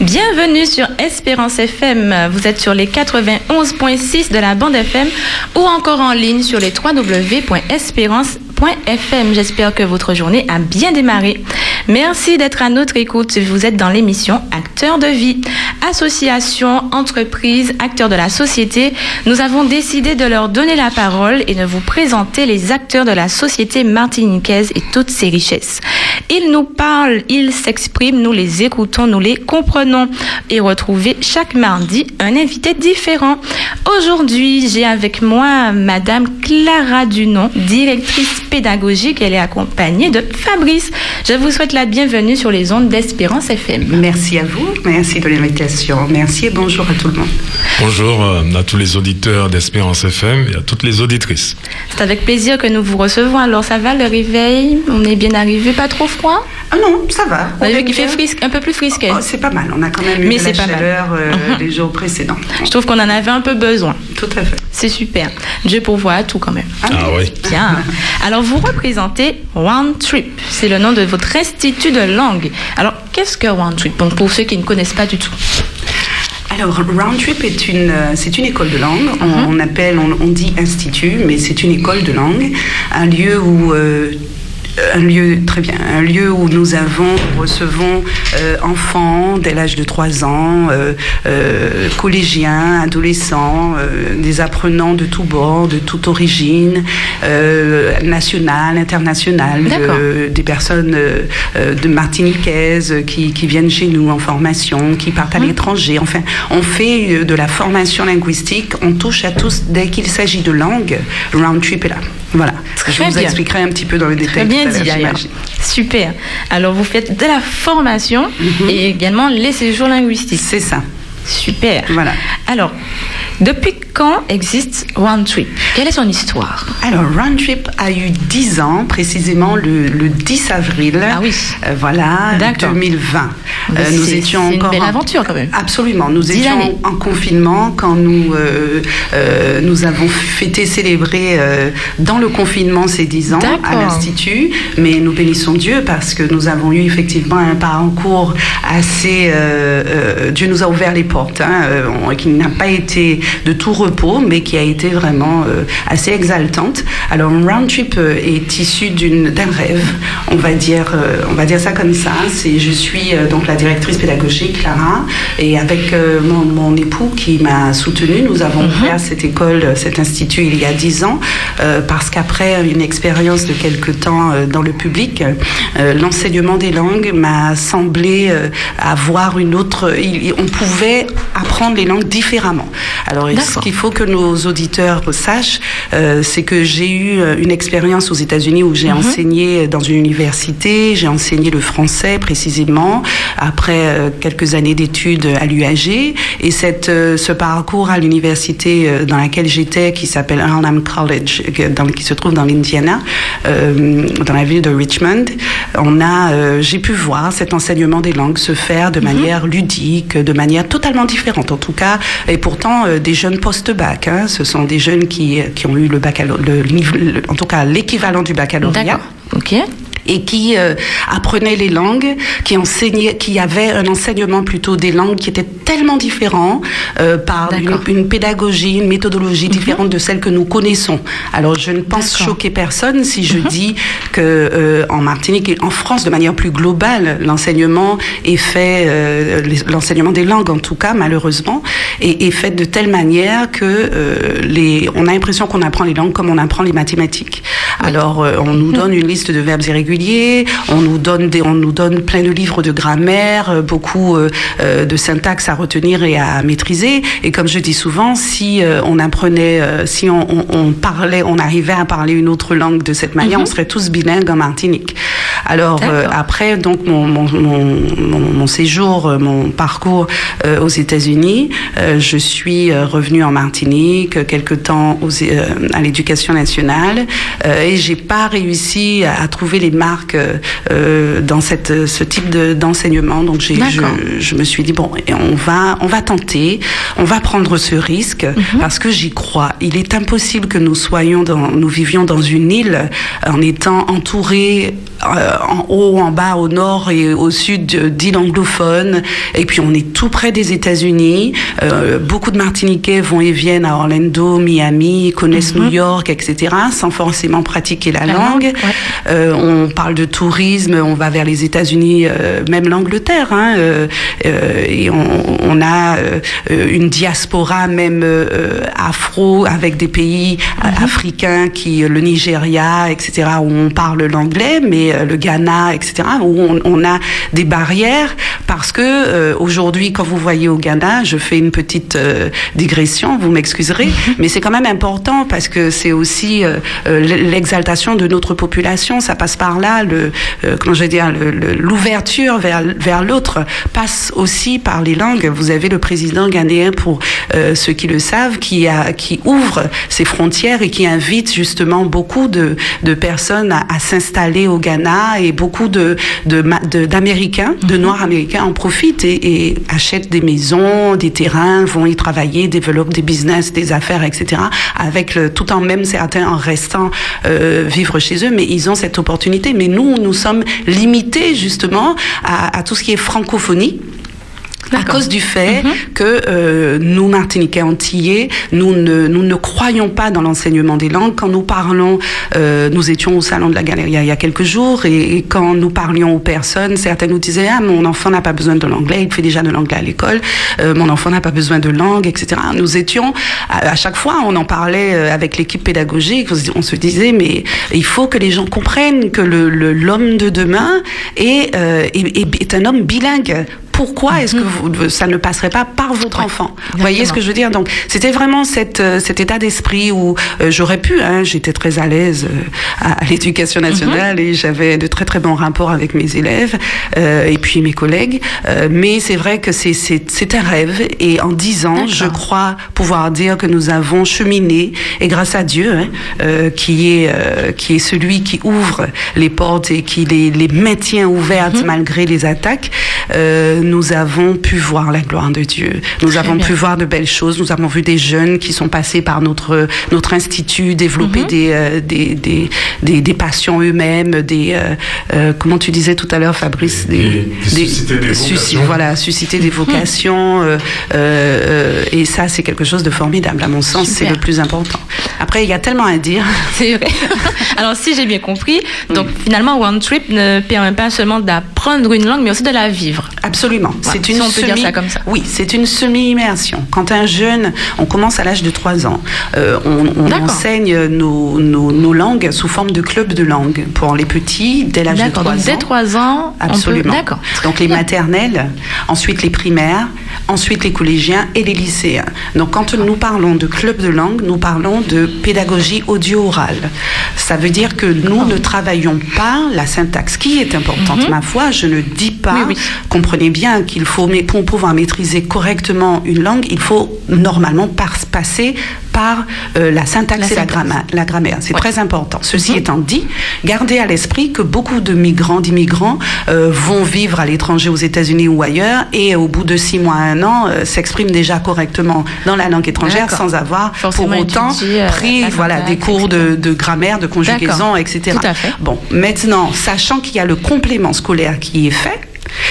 Bienvenue sur Espérance FM. Vous êtes sur les 91.6 de la bande FM ou encore en ligne sur les www.espérance.fm. J'espère que votre journée a bien démarré. Merci d'être à notre écoute. Vous êtes dans l'émission Acteurs de vie. Association, entreprise, acteurs de la société, nous avons décidé de leur donner la parole et de vous présenter les acteurs de la société martiniquaise et toutes ses richesses. Ils nous parlent, ils s'expriment, nous les écoutons, nous les comprenons et retrouvez chaque mardi un invité différent. Aujourd'hui, j'ai avec moi Madame Clara Dunon, directrice pédagogique. Elle est accompagnée de Fabrice. Je vous souhaite la bienvenue sur les ondes d'Espérance FM. Merci à vous, merci de l'invitation. Merci et bonjour à tout le monde. Bonjour euh, à tous les auditeurs d'Espérance FM et à toutes les auditrices. C'est avec plaisir que nous vous recevons. Alors ça va le réveil? On est bien arrivé, pas trop froid? Ah non, ça va. On a vu qu'il fait frisque, un peu plus frisqué. Oh, c'est pas mal, on a quand même eu Mais de la pas chaleur euh, les jours précédents. Je trouve qu'on en avait un peu besoin. Tout à fait. C'est super. Dieu pourvoit à tout quand même. Ah oui. Bien. Alors, vous représentez One Trip. C'est le nom de votre institut de langue. Alors, qu'est-ce que One Trip Pour ceux qui ne connaissent pas du tout? Alors, Roundtrip est une, euh, c'est une école de langue. On, Mhm. on appelle, on, on dit institut, mais c'est une école de langue, un lieu où euh, un lieu très bien, un lieu où nous avons recevons euh, enfants dès l'âge de 3 ans, euh, euh, collégiens, adolescents, euh, des apprenants de tous bords, de toute origine, euh, nationale, internationale, euh, des personnes euh, de martiniquaises qui, qui viennent chez nous en formation, qui partent à Mhm. l'étranger. Enfin, on fait de la formation linguistique, on touche à tous dès qu'il s'agit de langue. Roundtrip est là. Voilà. Très Je vous bien. expliquerai un petit peu dans le détail. Très bien dit d'ailleurs. Super. Alors, vous faites de la formation Mhm. et également les séjours linguistiques. C'est ça. Super. Voilà. Alors, depuis quand existe One Trip? Quelle est son histoire? Alors, Roundtrip a eu 10 ans, précisément le, le 10 avril. Ah oui. Euh, voilà, D'accord. 2020. Mais Euh, nous étions une belle en- aventure, quand même. Absolument. Nous 10 étions années. en confinement quand nous euh, euh, nous avons fêté célébrer euh, dans le confinement ces 10 ans à l'institut. Mais nous bénissons Dieu parce que nous avons eu effectivement un parcours assez. Dieu nous a ouvert les hein, euh, qui n'a pas été de tout repos, mais qui a été vraiment euh, assez exaltante. Alors, Roundtrip euh, est issu d'un rêve, on va dire, on va dire ça comme ça. C'est, je suis donc la directrice pédagogique, Clara, et avec mon, mon époux qui m'a soutenue, nous avons ouvert cette école, cet institut il y a dix ans, parce qu'après une expérience de quelque temps dans le public, l'enseignement des langues m'a semblé avoir une autre. on pouvait apprendre les langues différemment. Alors, ce qu'il faut que nos auditeurs sachent, euh, c'est que j'ai eu euh, une expérience aux États-Unis où j'ai enseigné dans une université, j'ai enseigné le français précisément, après euh, quelques années d'études à l'UAG. Et cette, euh, ce parcours à l'université dans laquelle j'étais, qui s'appelle Arnhem College, dans- qui se trouve dans l'Indiana, dans la ville de Richmond, on a, j'ai pu voir cet enseignement des langues se faire de manière ludique, de manière totalement différente en tout cas, et pourtant euh, des jeunes post-bac. hein. ce sont des jeunes qui, qui ont eu le baccalauréat, en tout cas l'équivalent du baccalauréat D'accord. Ok. Et qui euh, apprenaient les langues, qui enseignaient, qui avaient un enseignement plutôt des langues qui était tellement différent euh, par une, pédagogie, une méthodologie différente de celle que nous connaissons. Alors je ne pense choquer personne si je dis que euh, en Martinique et en France de manière plus globale, l'enseignement est fait, euh, l'enseignement des langues en tout cas malheureusement, est, est fait de telle manière que euh, les, on a l'impression qu'on apprend les langues comme on apprend les mathématiques. Alors euh, on nous donne une liste de verbes irréguliers, on nous donne des, on nous donne plein de livres de grammaire, euh, beaucoup euh, euh, de syntaxe à retenir et à maîtriser. Et comme je dis souvent, si on apprenait, si on, on- on parlait, on arrivait à parler une autre langue de cette manière, on serait tous bilingues en Martinique. Alors euh, après, donc mon, mon, mon, mon- séjour, mon parcours euh, aux États-Unis, euh, je suis revenue en Martinique quelque temps aux, à l'éducation nationale et j'ai pas réussi à, à trouver les marque dans cette, ce type d'enseignement. Donc j'ai, je, je, me suis dit bon, on va, on va tenter, on va prendre ce risque mhm. parce que j'y crois. Il est impossible que nous soyons dans, nous vivions dans une île en étant entourés en haut, en bas, au nord et au sud d'îles anglophones. Et puis on est tout près des États-Unis. Euh, beaucoup de Martiniquais vont et viennent à Orlando, Miami, connaissent mhm. New York, etc., sans forcément pratiquer la, langue. Euh, on parle de tourisme, on va vers les États-Unis, euh, même l'Angleterre. Hein, et on, on a une diaspora même afro avec des pays mhm. africains qui, le Nigeria, etc., où on parle l'anglais, mais le Ghana, etc., où on, on a des barrières parce que aujourd'hui, quand vous voyez au Ghana, je fais une petite euh, digression, vous m'excuserez, mais c'est quand même important parce que c'est aussi euh, euh, l'exaltation de notre population. Ça passe par là, le, comment je vais dire, l'ouverture vers, vers l'autre passe aussi par les langues. Vous avez le président ghanéen, pour ceux qui le savent, qui, a, qui ouvre ses frontières et qui invite justement beaucoup de, de personnes à, à s'installer au Ghana et beaucoup de d'Américains, de, de, Noirs américains en profitent et, et achètent des maisons, des terrains, vont y travailler, développent des business, des affaires, etc. Avec le, tout en même certains en restant euh, vivre chez eux, mais ils ont cette opportunité. Mais nous, nous sommes limités justement à, tout ce qui est francophonie à cause du fait mhm. que euh, nous, Martiniquais Antillais, nous ne, nous ne croyons pas dans l'enseignement des langues. Quand nous parlons, euh, nous étions au salon de la galerie il y a quelques jours, et, quand nous parlions aux personnes, certains nous disaient ah mon enfant n'a pas besoin de l'anglais, il fait déjà de l'anglais à l'école, euh, mon enfant n'a pas besoin de langue, etc. Nous étions à, chaque fois, on en parlait euh, avec l'équipe pédagogique, on se disait mais il faut que les gens comprennent que le l'homme de demain est, euh, est, est un homme bilingue pourquoi est-ce que vous, ça ne passerait pas par votre enfant Vous voyez ce que je veux dire Donc, c'était vraiment cette, euh, cet état d'esprit où euh, j'aurais pu, hein, j'étais très à l'aise euh, à, l'éducation nationale et j'avais de très très bons rapports avec mes élèves et puis mes collègues. mais c'est vrai que c'est un rêve et en dix ans, je crois pouvoir dire que nous avons cheminé et grâce à Dieu, hein, qui, est, qui est celui qui ouvre les portes et qui les, les maintient ouvertes mhm. malgré les attaques, nous avons pu voir la gloire de Dieu. Nous avons pu voir de belles choses. Nous avons vu des jeunes qui sont passés par notre, notre institut, développer mhm. euh, des, des, des, des, passions eux-mêmes, des, euh, euh, comment tu disais tout à l'heure, Fabrice, des, susciter des vocations. voilà, susciter des vocations. et ça, c'est quelque chose de formidable. À mon sens, c'est le plus important. Après, il y a tellement à dire. C'est vrai. Alors, si j'ai bien compris, donc finalement, One Trip ne permet pas seulement d'apprendre une langue, mais aussi de la vivre. Absolument. C'est une on peut dire ça comme ça. Oui, c'est une semi-immersion. Quand un jeune, on commence à l'âge de 3 ans, euh, on, enseigne nos, nos, langues sous forme de club de langue pour les petits dès l'âge de 3 ans. Dès 3 ans, absolument. D'accord. Donc les maternelles, ensuite les primaires, ensuite les collégiens et les lycéens. Donc quand nous parlons de club de langue, nous parlons de pédagogie audio-orale. Ça veut dire que nous ne travaillons pas la syntaxe, qui est importante, mhm. ma foi. Je ne dis pas, comprenez bien qu'il faut, pour pouvoir maîtriser correctement une langue, il faut normalement passer par euh, la syntaxe et la grammaire. C'est très important. Ceci mhm. étant dit, gardez à l'esprit que beaucoup de migrants, d'immigrants euh, vont vivre à l'étranger, aux États-Unis ou ailleurs, et au bout de six mois, un an, euh, s'expriment déjà correctement dans la langue étrangère sans avoir pour autant pris voilà, des cours de, de, grammaire, de conjugaison, etc. Tout à fait. Bon, maintenant, sachant qu'il y a le complément scolaire qui est fait,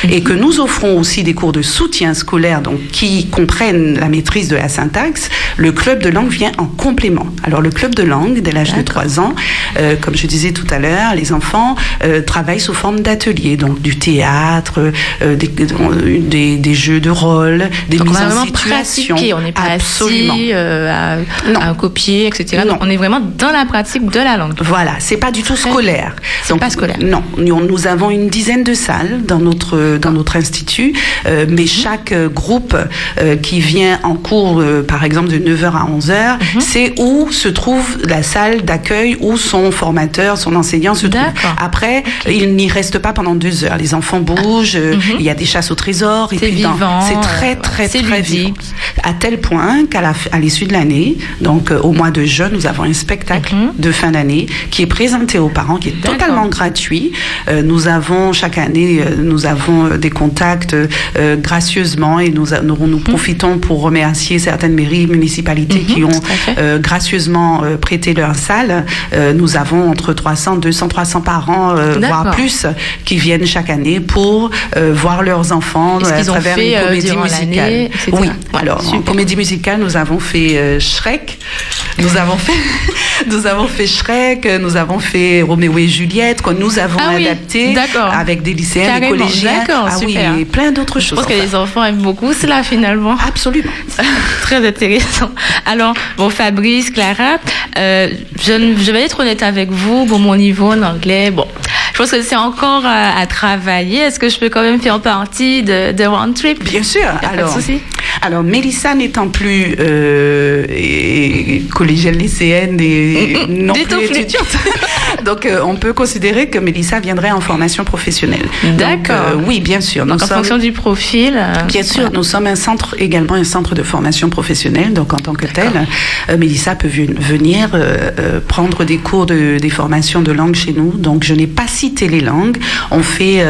et que nous offrons aussi des cours de soutien scolaire donc, qui comprennent la maîtrise de la syntaxe, le club de langue vient en complément. Alors le club de langue, dès l'âge de 3 ans, euh, comme je disais tout à l'heure, les enfants euh, travaillent sous forme d'ateliers, donc du théâtre, euh, des, des, jeux de rôle, des mises en situation. On n'est pas Absolument. assis à, à, copier, etc. Donc on est vraiment dans la pratique de la langue. Voilà, c'est pas du tout scolaire. C'est pas scolaire. Non, nous, nous avons une dizaine de salles dans notre notre dans notre institut, euh, mais chaque euh, groupe euh, qui vient en cours, euh, par exemple de 9h à 11h, c'est où se trouve la salle d'accueil où son formateur, son enseignant se trouve. Après, il n'y reste pas pendant deux heures. Les enfants bougent, euh, il y a des chasses au trésor. C'est vivant, C'est très très très vivant. À tel point qu'à l'issue de l'année, donc au mois de juin, nous avons un spectacle Mhm. de fin d'année qui est présenté aux parents, qui est totalement gratuit. Nous avons chaque année, nous avons euh, des contacts euh, gracieusement et nous, nous, nous profitons pour remercier certaines mairies, municipalités qui ont Mhm. à fait. euh, gracieusement euh, prêté leur salle. Nous avons entre 300, 200, 300 parents, voire plus, qui viennent chaque année pour voir leurs enfants à ont travers fait, une comédie musicale. Oui, Ouais, alors en comédie musicale, nous avons fait Shrek, nous avons fait, nous avons fait Shrek, nous avons fait Roméo et Juliette, que nous avons Ah adapté avec des lycéens, des Carrément, d'accord, ah super. oui, et plein d'autres Je choses. pense que les enfants aiment beaucoup cela finalement. Absolument. Très intéressant. Alors, bon, Fabrice, Clara, euh, je, je vais être honnête avec vous. Bon, mon niveau en anglais, bon, je pense que c'est encore à, à travailler. Est-ce que je peux quand même faire partie de, de One Trip? Bien sûr. Y a pas de alors, souci. Alors, Mélissa n'étant plus euh, et- collégienne lycéenne et non plus étudiante, donc euh, on peut considérer que Mélissa viendrait en formation professionnelle. D'accord. euh, oui, bien sûr. Donc, nous en sommes- fonction du profil. euh, Bien sûr, voilà. nous sommes un centre, également un centre de formation professionnelle. Donc, en tant que tel, Mélissa peut venir prendre des cours de des formations de langue chez nous. Donc, je n'ai pas cité les langues. On fait,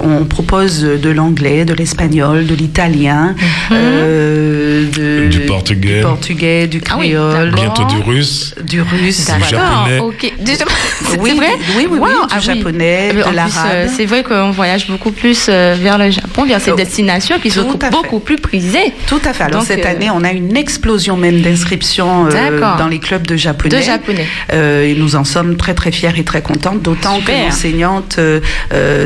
on propose de l'anglais, de l'espagnol, de l'italien, euh, de- Du portugais. du portugais, du Ah oui, créole. Bientôt du russe. du russe. Du japonais. D'accord, ok. Déjà, c'est Oui, vrai oui, oui, oui, Wow, du ah japonais, bien, de l'arabe. euh, c'est vrai qu'on voyage beaucoup plus euh, vers le Japon, vers ces Oh, destinations qui sont beaucoup plus prisées. Tout à fait. Alors Donc, cette euh, année, on a une explosion même d'inscriptions euh, dans les clubs de japonais. De japonais. Euh, et nous en sommes très très fiers et très contentes. D'autant que l'enseignante,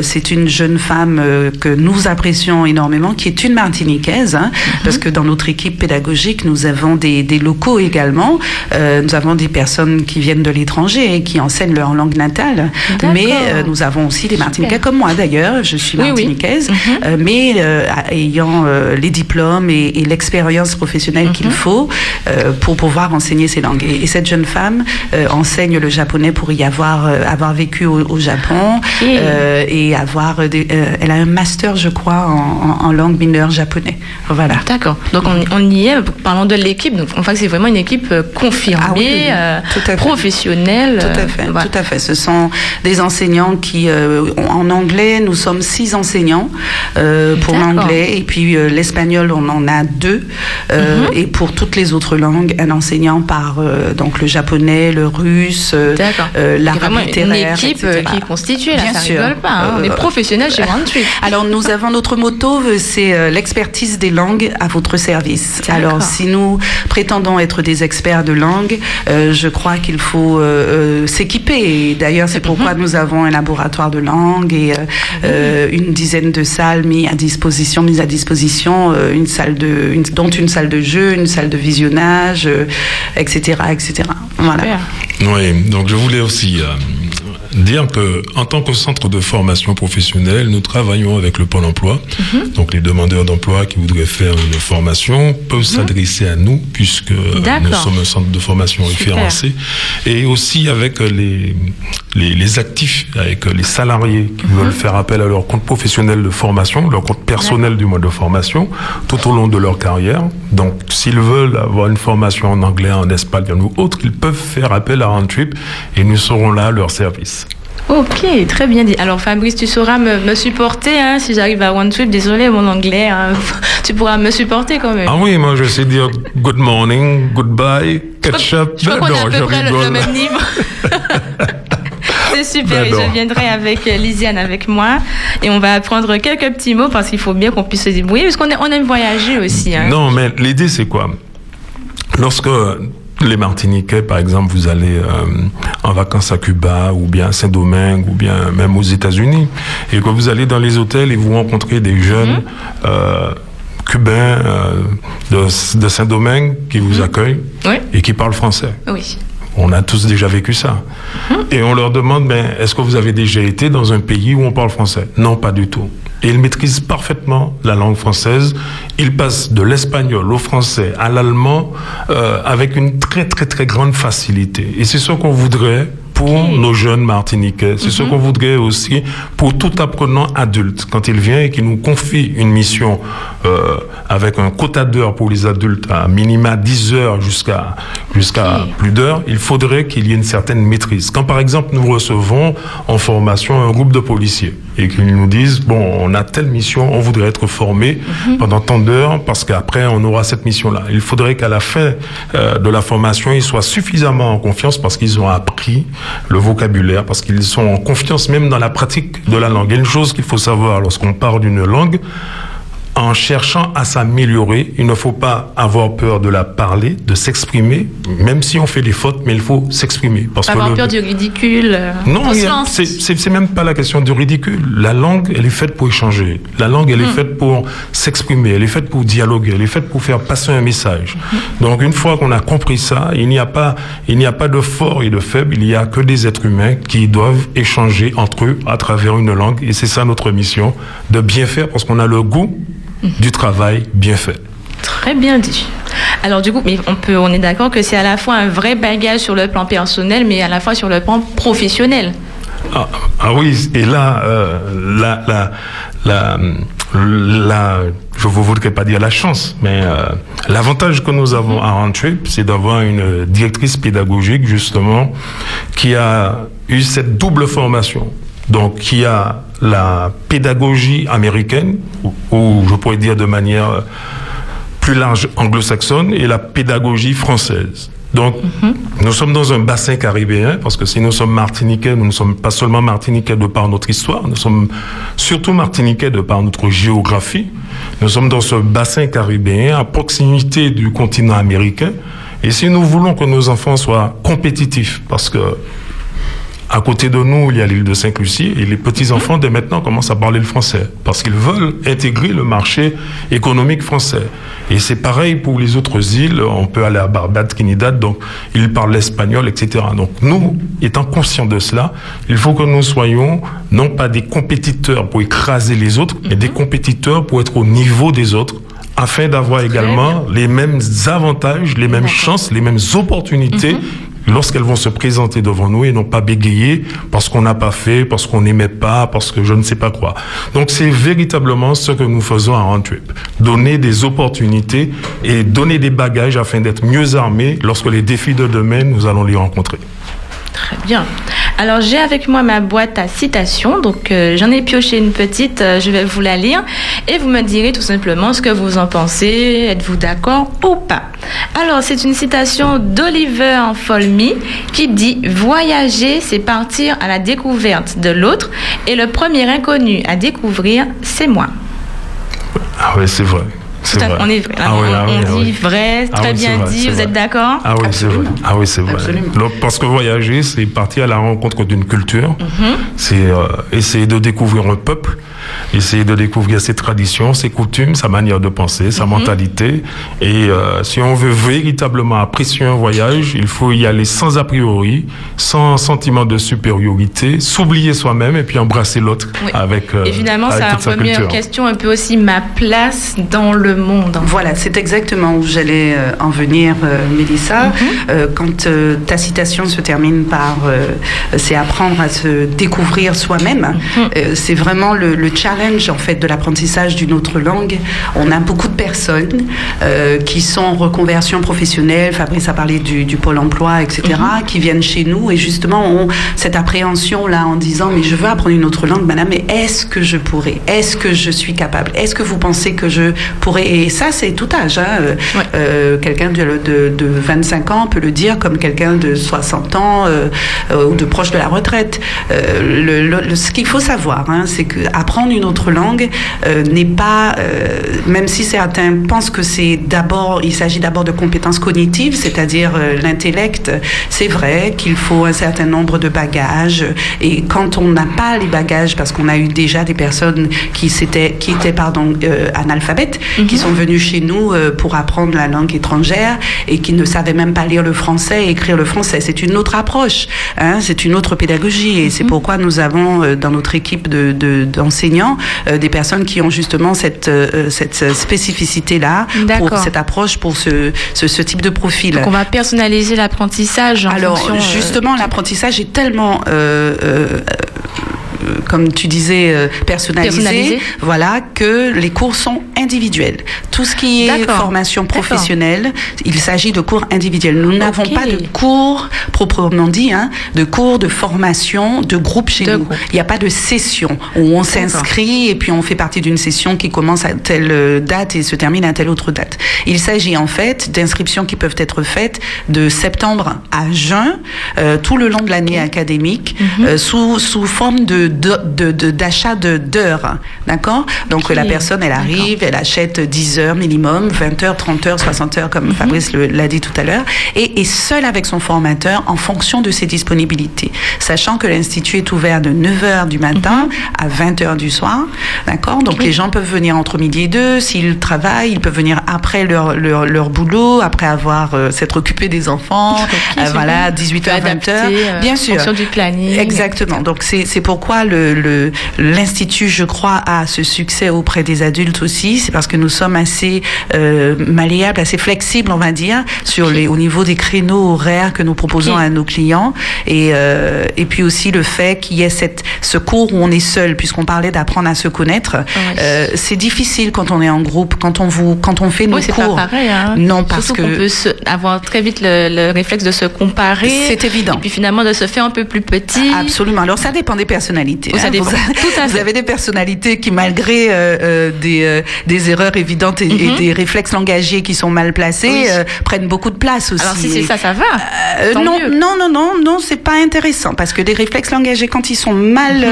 c'est une jeune femme euh, que nous apprécions énormément, qui est une Martiniquaise, hein. Parce que dans notre équipe pédagogique, nous avons des, des locaux également. Euh, nous avons des personnes qui viennent de l'étranger et qui enseignent leur langue natale. Mais euh, nous avons aussi des Martiniquais comme moi d'ailleurs. Je suis Oui, oui. martiniquaise, Mhm. euh, mais ayant les diplômes et, et l'expérience professionnelle qu'il Mhm. faut pour pouvoir enseigner ces langues. Et, et cette jeune femme enseigne le japonais pour y avoir avoir vécu au, au Japon et avoir des, elle a un master, je crois, en, en- en langue mineure japonais. Voilà. D'accord. Donc on, on y est. Parlons de l'équipe. Donc enfin c'est vraiment une équipe euh, confirmée, Ah oui, oui, oui. euh, Tout à fait. professionnelle. Tout à euh, fait, voilà. tout à fait. Ce sont des enseignants qui, euh, en anglais, nous sommes six enseignants euh, pour l'anglais, et puis euh, l'espagnol, on en a deux, euh, et pour toutes les autres langues, un enseignant par euh, donc le japonais, le russe, euh, euh, l'arabe vraiment une littéraire, équipe etc. euh, qui est constituée là. Bien ça sûr. rigole pas. hein. On est Euh, professionnels chez One Trip. Alors nous avons notre motto, euh, c'est euh, l'expertise des langues à votre service. Alors si nous prétendons être des experts de langue, euh, je crois qu'il faut euh, euh, s'équiper. D'ailleurs c'est pourquoi nous avons un laboratoire de langue et euh, euh, une dizaine de salles mises à disposition, mises à disposition, euh, une salle de, une- dont une salle de jeu, une salle de visionnage, euh, etc., etc. Voilà. Oui, donc je voulais aussi euh, dire que en tant que centre de formation professionnelle, nous travaillons avec le Pôle emploi. Donc les demandeurs d'emploi qui voudraient faire une formation peuvent s'adresser à nous puisque euh, nous sommes un centre de formation Super. référencé et aussi avec euh, les, les, les actifs, avec euh, les salariés qui veulent faire appel à leur compte professionnel de formation, leur compte personnel du mois de formation tout au long de leur carrière. Donc s'ils veulent avoir une formation en anglais, en espagnol ou autre, ils peuvent faire appel à Trip et nous serons là à leur service. Ok, très bien dit. Alors Fabrice, tu sauras me, me supporter hein, si j'arrive à One Trip. Désolé mon anglais, hein. tu pourras me supporter quand même. Ah oui, moi je sais dire good morning, goodbye, catch up. Je crois qu'on est à peu près le, même niveau. C'est super, et J'adore. je viendrai avec euh, Lisiane avec moi et on va apprendre quelques petits mots parce qu'il faut bien qu'on puisse se débrouiller parce qu'on on aime voyager aussi. Hein. Non, mais l'idée c'est quoi? Lorsque les Martiniquais, par exemple, vous allez euh, en vacances à Cuba ou bien à Saint-Domingue ou bien même aux États-Unis, et que vous allez dans les hôtels et vous rencontrez des jeunes euh, cubains euh, de, de Saint-Domingue qui vous accueillent Oui. et qui parlent français. Oui. On a tous déjà vécu ça. Et on leur demande, ben, est-ce que vous avez déjà été dans un pays où on parle français? Non, pas du tout. Et ils maîtrisent parfaitement la langue française. Ils passent de l'espagnol au français, à l'allemand, euh, avec une très très très grande facilité. Et c'est ce qu'on voudrait pour nos jeunes Martiniquais. C'est ce qu'on voudrait aussi pour tout apprenant adulte. Quand il vient et qu'il nous confie une mission euh, avec un quota d'heures pour les adultes à minima 10 heures jusqu'à jusqu'à plus d'heures, il faudrait qu'il y ait une certaine maîtrise. Quand par exemple nous recevons en formation un groupe de policiers et qu'ils nous disent bon on a telle mission, on voudrait être formé pendant tant d'heures parce qu'après on aura cette mission là. Il faudrait qu'à la fin euh, de la formation ils soient suffisamment en confiance parce qu'ils ont appris le vocabulaire, parce qu'ils sont en confiance même dans la pratique de la langue. Une chose qu'il faut savoir lorsqu'on parle d'une langue, en cherchant à s'améliorer, il ne faut pas avoir peur de la parler, de s'exprimer, même si on fait des fautes, mais il faut s'exprimer. Parce avoir peur du ridicule. Euh, non, c'est même pas la question du ridicule. La langue, elle est faite pour échanger. La langue, elle est hmm. faite pour s'exprimer, elle est faite pour dialoguer, elle est faite pour faire passer un message. Hmm. Donc une fois qu'on a compris ça, il n'y a pas, il n'y a pas de fort et de faible, il n'y a que des êtres humains qui doivent échanger entre eux à travers une langue. Et c'est ça notre mission, de bien faire parce qu'on a le goût du travail bien fait. Très bien dit. Alors du coup, mais on peut, on est d'accord que c'est à la fois un vrai bagage sur le plan personnel, mais à la fois sur le plan professionnel. Ah, ah oui, et là, euh, la, la, la, la, je ne voudrais pas dire la chance, mais euh, l'avantage que nous avons à Antwerp, c'est d'avoir une directrice pédagogique justement qui a eu cette double formation donc qui a la pédagogie américaine, ou, je pourrais dire de manière plus large anglo-saxonne, et la pédagogie française. Donc, mhm. nous sommes dans un bassin caribéen, parce que si nous sommes martiniquais, nous ne sommes pas seulement martiniquais de par notre histoire, nous sommes surtout martiniquais de par notre géographie. Nous sommes dans ce bassin caribéen, à proximité du continent américain. Et si nous voulons que nos enfants soient compétitifs, parce que à côté de nous, il y a l'île de Saint-Lucie et les petits-enfants dès maintenant commencent à parler le français parce qu'ils veulent intégrer le marché économique français. Et c'est pareil pour les autres îles. On peut aller à Barbade, Trinidad, donc ils parlent l'espagnol, etc. Donc nous, étant conscients de cela, il faut que nous soyons non pas des compétiteurs pour écraser les autres, mais des compétiteurs pour être au niveau des autres afin d'avoir également les mêmes avantages, les mêmes chances, les mêmes opportunités mhm lorsqu'elles vont se présenter devant nous et non pas bégayer parce qu'on n'a pas fait, parce qu'on n'aimait pas, parce que je ne sais pas quoi. Donc c'est véritablement ce que nous faisons à Antwerp. Donner des opportunités et donner des bagages afin d'être mieux armés lorsque les défis de demain, nous allons les rencontrer. Très bien. Alors j'ai avec moi ma boîte à citations, donc euh, j'en ai pioché une petite, euh, je vais vous la lire et vous me direz tout simplement ce que vous en pensez, êtes-vous d'accord ou pas? Alors c'est une citation d'Oliver Folmy qui dit Voyager, c'est partir à la découverte de l'autre et le premier inconnu à découvrir, c'est moi. Ah oui, c'est vrai. On est vrai. Ah ah on, dit vrai, ah très bien dit. Vous êtes d'accord Ah oui, c'est vrai. Ah oui, c'est vrai. Donc, parce que voyager, c'est partir à la rencontre d'une culture. Mhm. C'est euh, essayer de découvrir un peuple essayer de découvrir ses traditions, ses coutumes, sa manière de penser, sa mhm. mentalité. Et euh, si on veut véritablement apprécier un voyage, il faut y aller sans a priori, sans sentiment de supériorité, s'oublier soi-même et puis embrasser l'autre avec. Euh, et finalement, ça remet en question un peu aussi ma place dans le monde. Voilà, c'est exactement où j'allais euh, en venir, Mélissa. Mhm. quand ta citation se termine par c'est apprendre à se découvrir soi-même, mhm. c'est vraiment le, le challenge en fait de l'apprentissage d'une autre langue. On a beaucoup de personnes euh, qui sont en reconversion professionnelle. Fabrice a parlé du, pôle emploi, etc. Mhm. Qui viennent chez nous et justement ont cette appréhension là en disant mais je veux apprendre une autre langue, madame. Mais est-ce que je pourrais? Est-ce que je suis capable? Est-ce que vous pensez que je pourrais? Et ça c'est tout âge. Hein. Euh, quelqu'un de, de, 25 ans peut le dire comme quelqu'un de 60 ans euh, ou de proche de la retraite. Le, ce qu'il faut savoir, hein, c'est que apprendre une autre langue euh, n'est pas, euh, même si certains pensent que c'est d'abord, il s'agit d'abord de compétences cognitives, c'est-à-dire euh, l'intellect, c'est vrai qu'il faut un certain nombre de bagages. Et quand on n'a pas les bagages, parce qu'on a eu déjà des personnes qui, qui étaient pardon, analphabètes, mhm. qui sont venus chez nous pour apprendre la langue étrangère et qui ne savaient même pas lire le français et écrire le français. C'est une autre approche, hein, c'est une autre pédagogie et c'est pourquoi nous avons dans notre équipe d'enseignants de, d'enseignants des personnes qui ont justement cette, cette spécificité-là, pour cette approche, pour ce, ce, ce, type de profil. Donc on va personnaliser l'apprentissage. Alors justement, l'apprentissage est tellement comme tu disais, euh, personnalisé, voilà, que les cours sont individuels. Tout ce qui est formation professionnelle, il s'agit de cours individuels. Nous n'avons pas de cours proprement dit, hein, de cours de formation de groupe chez nous. Il n'y a pas de session où on s'inscrit et puis on fait partie d'une session qui commence à telle euh, date et se termine à telle autre date. Il s'agit en fait d'inscriptions qui peuvent être faites de septembre à juin, euh, tout le long de l'année académique, mhm. sous, sous forme de d'achat de, d'heures. D'accord? Donc la personne, elle arrive, elle achète 10 heures minimum, 20 heures, 30 heures, 60 heures, comme mhm. Fabrice l'a dit tout à l'heure, et est seule avec son formateur en fonction de ses disponibilités. Sachant que l'Institut est ouvert de 9 heures du matin mhm. à 20 heures du soir. D'accord? Donc les gens peuvent venir entre midi et deux. S'ils travaillent, ils peuvent venir après leur, leur, leur boulot, après avoir euh, s'être occupé des enfants. Euh, voilà, 18 h 20 h Bien sûr. En fonction du planning. Exactement. Donc c'est pourquoi le l'Institut, je crois, a ce succès auprès des adultes aussi. C'est parce que nous sommes assez euh, malléables, assez flexibles, on va dire, sur les, au niveau des créneaux horaires que nous proposons à nos clients. Et, euh, et puis aussi le fait qu'il y ait cette, ce cours où on est seul, puisqu'on parlait d'apprendre à se connaître. Euh, c'est difficile quand on est en groupe, quand on, vous, quand on fait nos oui, cours. Pas pareil, hein. Non, parce Surtout que. peut se, avoir très vite le, réflexe de se comparer. C'est évident. Et puis finalement de se faire un peu plus petit. Absolument. Alors ça dépend des personnalités. Ça dépend. Vous, avez des personnalités qui, malgré euh, euh, des, euh, des erreurs évidentes et, mhm. des réflexes langagiers qui sont mal placés, prennent beaucoup de place aussi. Alors si c'est ça, ça va. non, non, non, non, non, c'est pas intéressant parce que des réflexes langagiers, quand ils sont mal,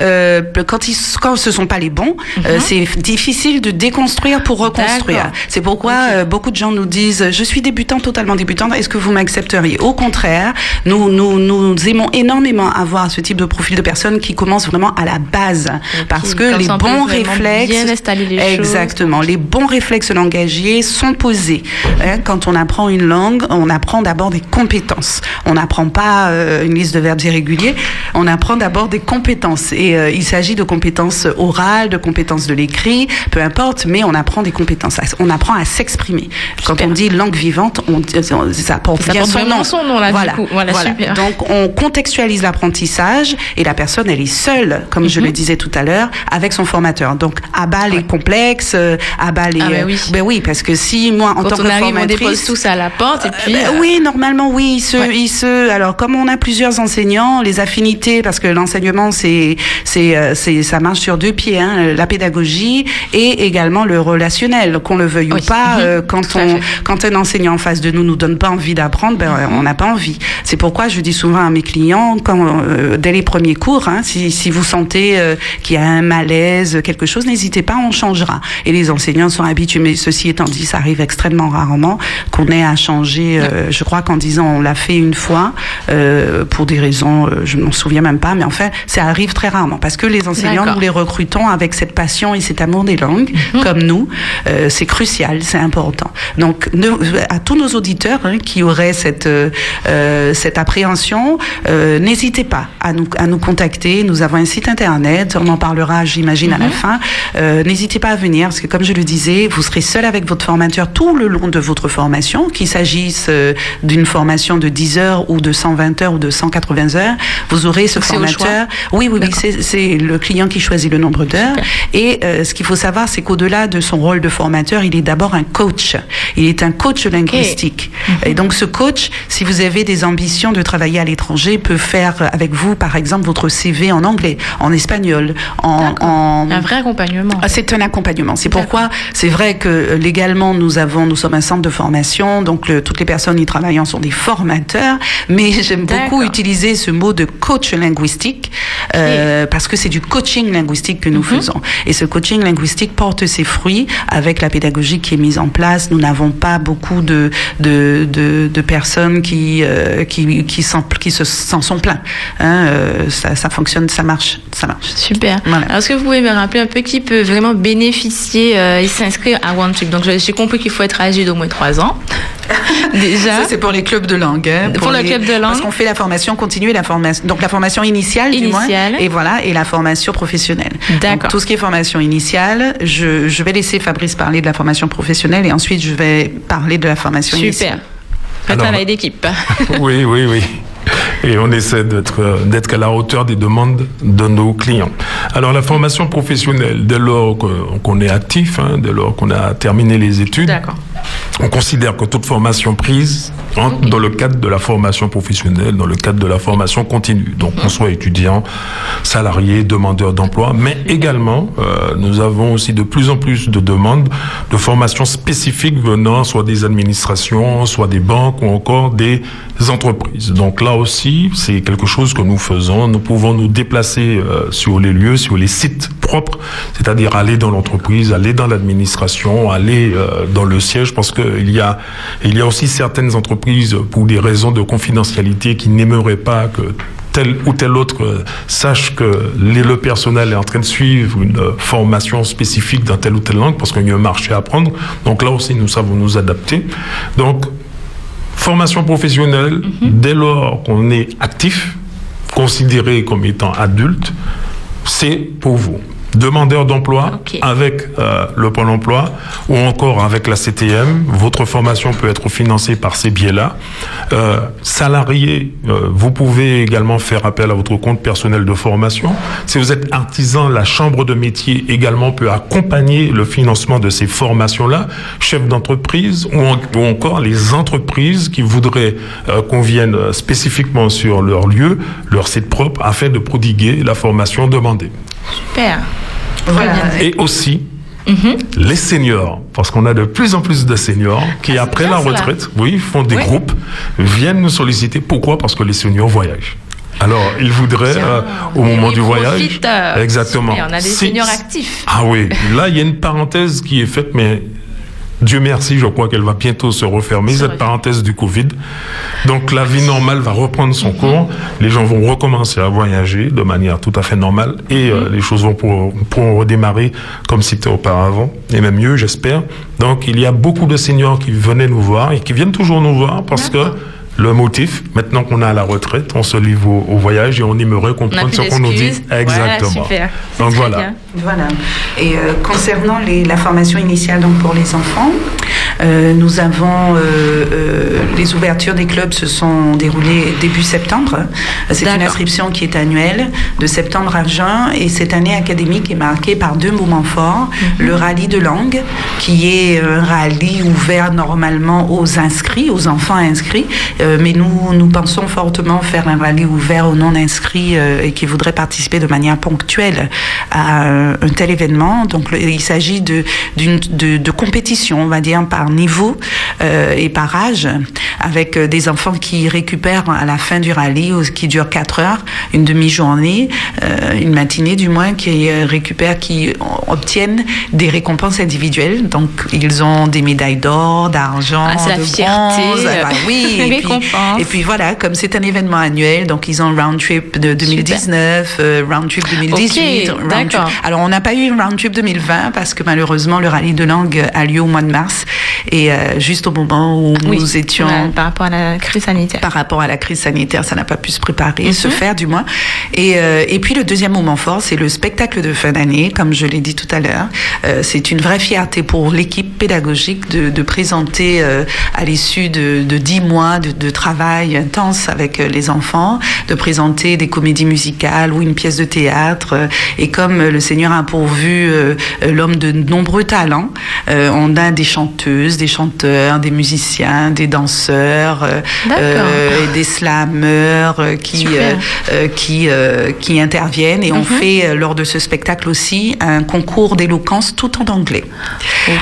mhm. quand ils, quand ce sont pas les bons, mhm. c'est difficile de déconstruire pour reconstruire. C'est pourquoi beaucoup de gens nous disent, je suis débutant, totalement débutant. Est-ce que vous m'accepteriez? Au contraire, nous, nous, nous aimons énormément avoir ce type de profil de personnes qui commencent vraiment à la base. Parce que les bons réflexes exactement. Les bons réflexes langagiers sont posés. Hein, quand on apprend une langue on apprend d'abord des compétences. On n'apprend pas euh, une liste de verbes irréguliers. On apprend d'abord des compétences. Et euh, il s'agit de compétences orales de compétences de l'écrit peu importe mais on apprend des compétences. On apprend à s'exprimer. Quand on dit langue vivante on, ça porte bien son, nom. son nom là, voilà, du coup. Voilà, Super. donc on contextualise l'apprentissage et la personne elle est seule comme je le mhm. disais tout à l'heure, avec son formateur. Donc, à bas les complexes, euh, à bas les. Ah ben oui. Ben oui, parce que si moi, en Quand tant on que arrive, formatrice, on dépose tous à la porte et puis. Ben euh, oui, normalement, oui. Ils se, ils se, alors, comme on a plusieurs enseignants, les affinités, parce que l'enseignement, c'est, c'est, euh, c'est, ça marche sur deux pieds, hein, la pédagogie et également le relationnel, qu'on le veuille ou pas. Mhm. quand on, quand un enseignant en face de nous nous donne pas envie d'apprendre, ben, on n'a pas envie. C'est pourquoi je dis souvent à mes clients, quand, dès les premiers cours, hein, si, si vous sentez qu'il y a un malaise, quelque chose, n'hésitez pas, on changera. Et les enseignants sont habitués, mais ceci étant dit, ça arrive extrêmement rarement qu'on ait à changer. Euh, je crois qu'en disant on l'a fait une fois, euh, pour des raisons, euh, je ne m'en souviens même pas, mais enfin, ça arrive très rarement parce que les enseignants, nous les recrutons avec cette passion et cet amour des langues, mhm. comme nous. c'est crucial, c'est important. Donc, à tous nos auditeurs hein, qui auraient cette, cette appréhension, n'hésitez pas à nous, à nous contacter. Nous avons un site internet, on en parlera, j'imagine, à la mhm. fin. Euh, n'hésitez pas à venir, parce que comme je le disais, vous serez seul avec votre formateur tout le long de votre formation, qu'il s'agisse euh, d'une formation de 10 heures ou de 120 heures ou de 180 heures. Vous aurez ce formateur. Oui, oui, oui, c'est le client qui choisit le nombre d'heures. Et euh, ce qu'il faut savoir, c'est qu'au-delà de son rôle de formateur, il est d'abord un coach. Il est un coach linguistique. Mhm. Et donc ce coach, si vous avez des ambitions de travailler à l'étranger, peut faire avec vous, par exemple, votre CV en anglais, en espagnol, en, un vrai accompagnement. Ah, c'est un accompagnement. C'est pourquoi c'est vrai que euh, légalement nous avons, nous sommes un centre de formation, donc toutes les personnes y travaillant sont des formateurs. Mais j'aime beaucoup utiliser ce mot de coach linguistique euh, parce que c'est du coaching linguistique que nous mhm. faisons. Et ce coaching linguistique porte ses fruits avec la pédagogie qui est mise en place. Nous n'avons pas beaucoup de de, de, personnes qui, euh, qui qui, qui se s'en sont pleins. Hein, ça, ça fonctionne ça marche, ça marche. Super. Voilà. Alors, est-ce que vous pouvez me rappeler un peu qui peut vraiment bénéficier euh, et s'inscrire à One Trip Donc, j'ai compris qu'il faut être âgé d'au moins 3 ans. Déjà. Ça, c'est pour les clubs de langue. hein, Pour le les- club de langue. Parce qu'on fait la formation continue et la formation. Donc la formation initiale, du moins. Initiale. Et voilà, et la formation professionnelle. D'accord. Donc, tout ce qui est formation initiale, je, je vais laisser Fabrice parler de la formation professionnelle et ensuite je vais parler de la formation Super. initiale. Un Alors- travail d'équipe. Oui, oui, oui. Et on essaie d'être euh, d'être à la hauteur des demandes de nos clients. Alors la formation professionnelle, dès lors qu'on est actif, hein, dès lors qu'on a terminé les études, on considère que toute formation prise entre dans le cadre de la formation professionnelle, dans le cadre de la formation continue. Donc qu'on soit étudiant, salarié, demandeur d'emploi, mais également euh, nous avons aussi de plus en plus de demandes de formation spécifiques venant soit des administrations, soit des banques ou encore des entreprises. Donc là aussi, c'est quelque chose que nous faisons. Nous pouvons nous déplacer euh, sur les lieux, sur les sites propres, c'est-à-dire aller dans l'entreprise, aller dans l'administration, aller euh, dans le siège, parce qu'il y a, il y a aussi certaines entreprises, pour des raisons de confidentialité, qui n'aimeraient pas que tel ou tel autre euh, sache que le personnel est en train de suivre une euh, formation spécifique dans telle ou telle langue, parce qu'il y a un marché à prendre. Donc là aussi, nous savons nous adapter. Donc, formation professionnelle, dès lors qu'on est actif, considéré comme étant adulte, c'est pour vous. Demandeur d'emploi avec euh, le Pôle emploi ou encore avec la CTM, votre formation peut être financée par ces biais-là. Euh, salarié, euh, vous pouvez également faire appel à votre compte personnel de formation. Si vous êtes artisan, la chambre de métier également peut accompagner le financement de ces formations-là. Chef d'entreprise ou, en- ou encore les entreprises qui voudraient qu'on vienne spécifiquement sur leur lieu, leur site propre, afin de prodiguer la formation demandée. Super. Voilà. Et aussi, Mhm. les seniors, parce qu'on a de plus en plus de seniors qui, Ah, après la retraite, oui, font des Oui. groupes, viennent nous solliciter. Pourquoi? Parce que les seniors voyagent. Alors, ils voudraient, euh, au moment du voyage, profiteurs. exactement. Super, on a des Si- seniors actifs. Ah oui, là, il y a une parenthèse qui est faite, mais Dieu merci, je crois qu'elle va bientôt se refermer, cette parenthèse du Covid. Donc, la vie normale va reprendre son Mhm. cours. Les gens vont recommencer à voyager de manière tout à fait normale et Mhm. euh, les choses vont pour, pourront redémarrer comme c'était auparavant, et même mieux, j'espère. Donc, il y a beaucoup de seniors qui venaient nous voir et qui viennent toujours nous voir parce que. Le motif, maintenant qu'on est à la retraite, on se livre au, au voyage et on aimerait comprendre ce qu'on nous dit. Voilà, Exactement. super. Donc voilà. bien. Voilà. Et euh, concernant les- la formation initiale donc pour les enfants, euh, nous avons euh, euh, les ouvertures des clubs se sont déroulées début septembre. C'est une inscription qui est annuelle de septembre à juin et cette année académique est marquée par deux moments forts Mhm. le rallye de langue qui est un rallye ouvert normalement aux inscrits, aux enfants inscrits, Euh, mais nous nous pensons fortement faire un rallye ouvert aux non inscrits euh, et qui voudraient participer de manière ponctuelle à euh, un tel événement. Donc le- il s'agit de, de, de compétition, on va dire, par niveau euh, et par âge, avec euh, des enfants qui récupèrent à la fin du rallye, qui dure 4 heures, une demi-journée, euh, une matinée du moins, qui euh, récupèrent, qui obtiennent des récompenses individuelles. Donc ils ont des médailles d'or, d'argent, Ah, de fierté, bronze. Ah bah oui, et puis, récompense. et puis voilà, comme c'est un événement annuel, donc ils ont round trip de 2019, euh, round trip 2018. Ok, round trip- Alors on n'a pas eu round trip 2020 parce que malheureusement le rallye de langue a lieu au mois de mars et euh, juste au moment où Oui, nous étions ouais, par rapport à la crise sanitaire. par rapport à la crise sanitaire, ça n'a pas pu se préparer, Mhm. se faire du moins. Et, euh, et puis le deuxième moment fort, c'est le spectacle de fin d'année, comme je l'ai dit tout à l'heure. Euh, c'est une vraie fierté pour l'équipe pédagogique de, de présenter euh, à l'issue de, de dix mois de, de travail intense avec euh, les enfants, de présenter des comédies musicales ou une pièce de théâtre. euh, et comme euh, le Seigneur a pourvu euh, l'homme de nombreux talents, euh, on a des chanteuses, des chanteurs, des musiciens, des danseurs, euh, euh, et des slammeurs euh, qui, qui, qui interviennent. Et on Mhm. fait lors de ce spectacle aussi un concours d'éloquence tout en anglais.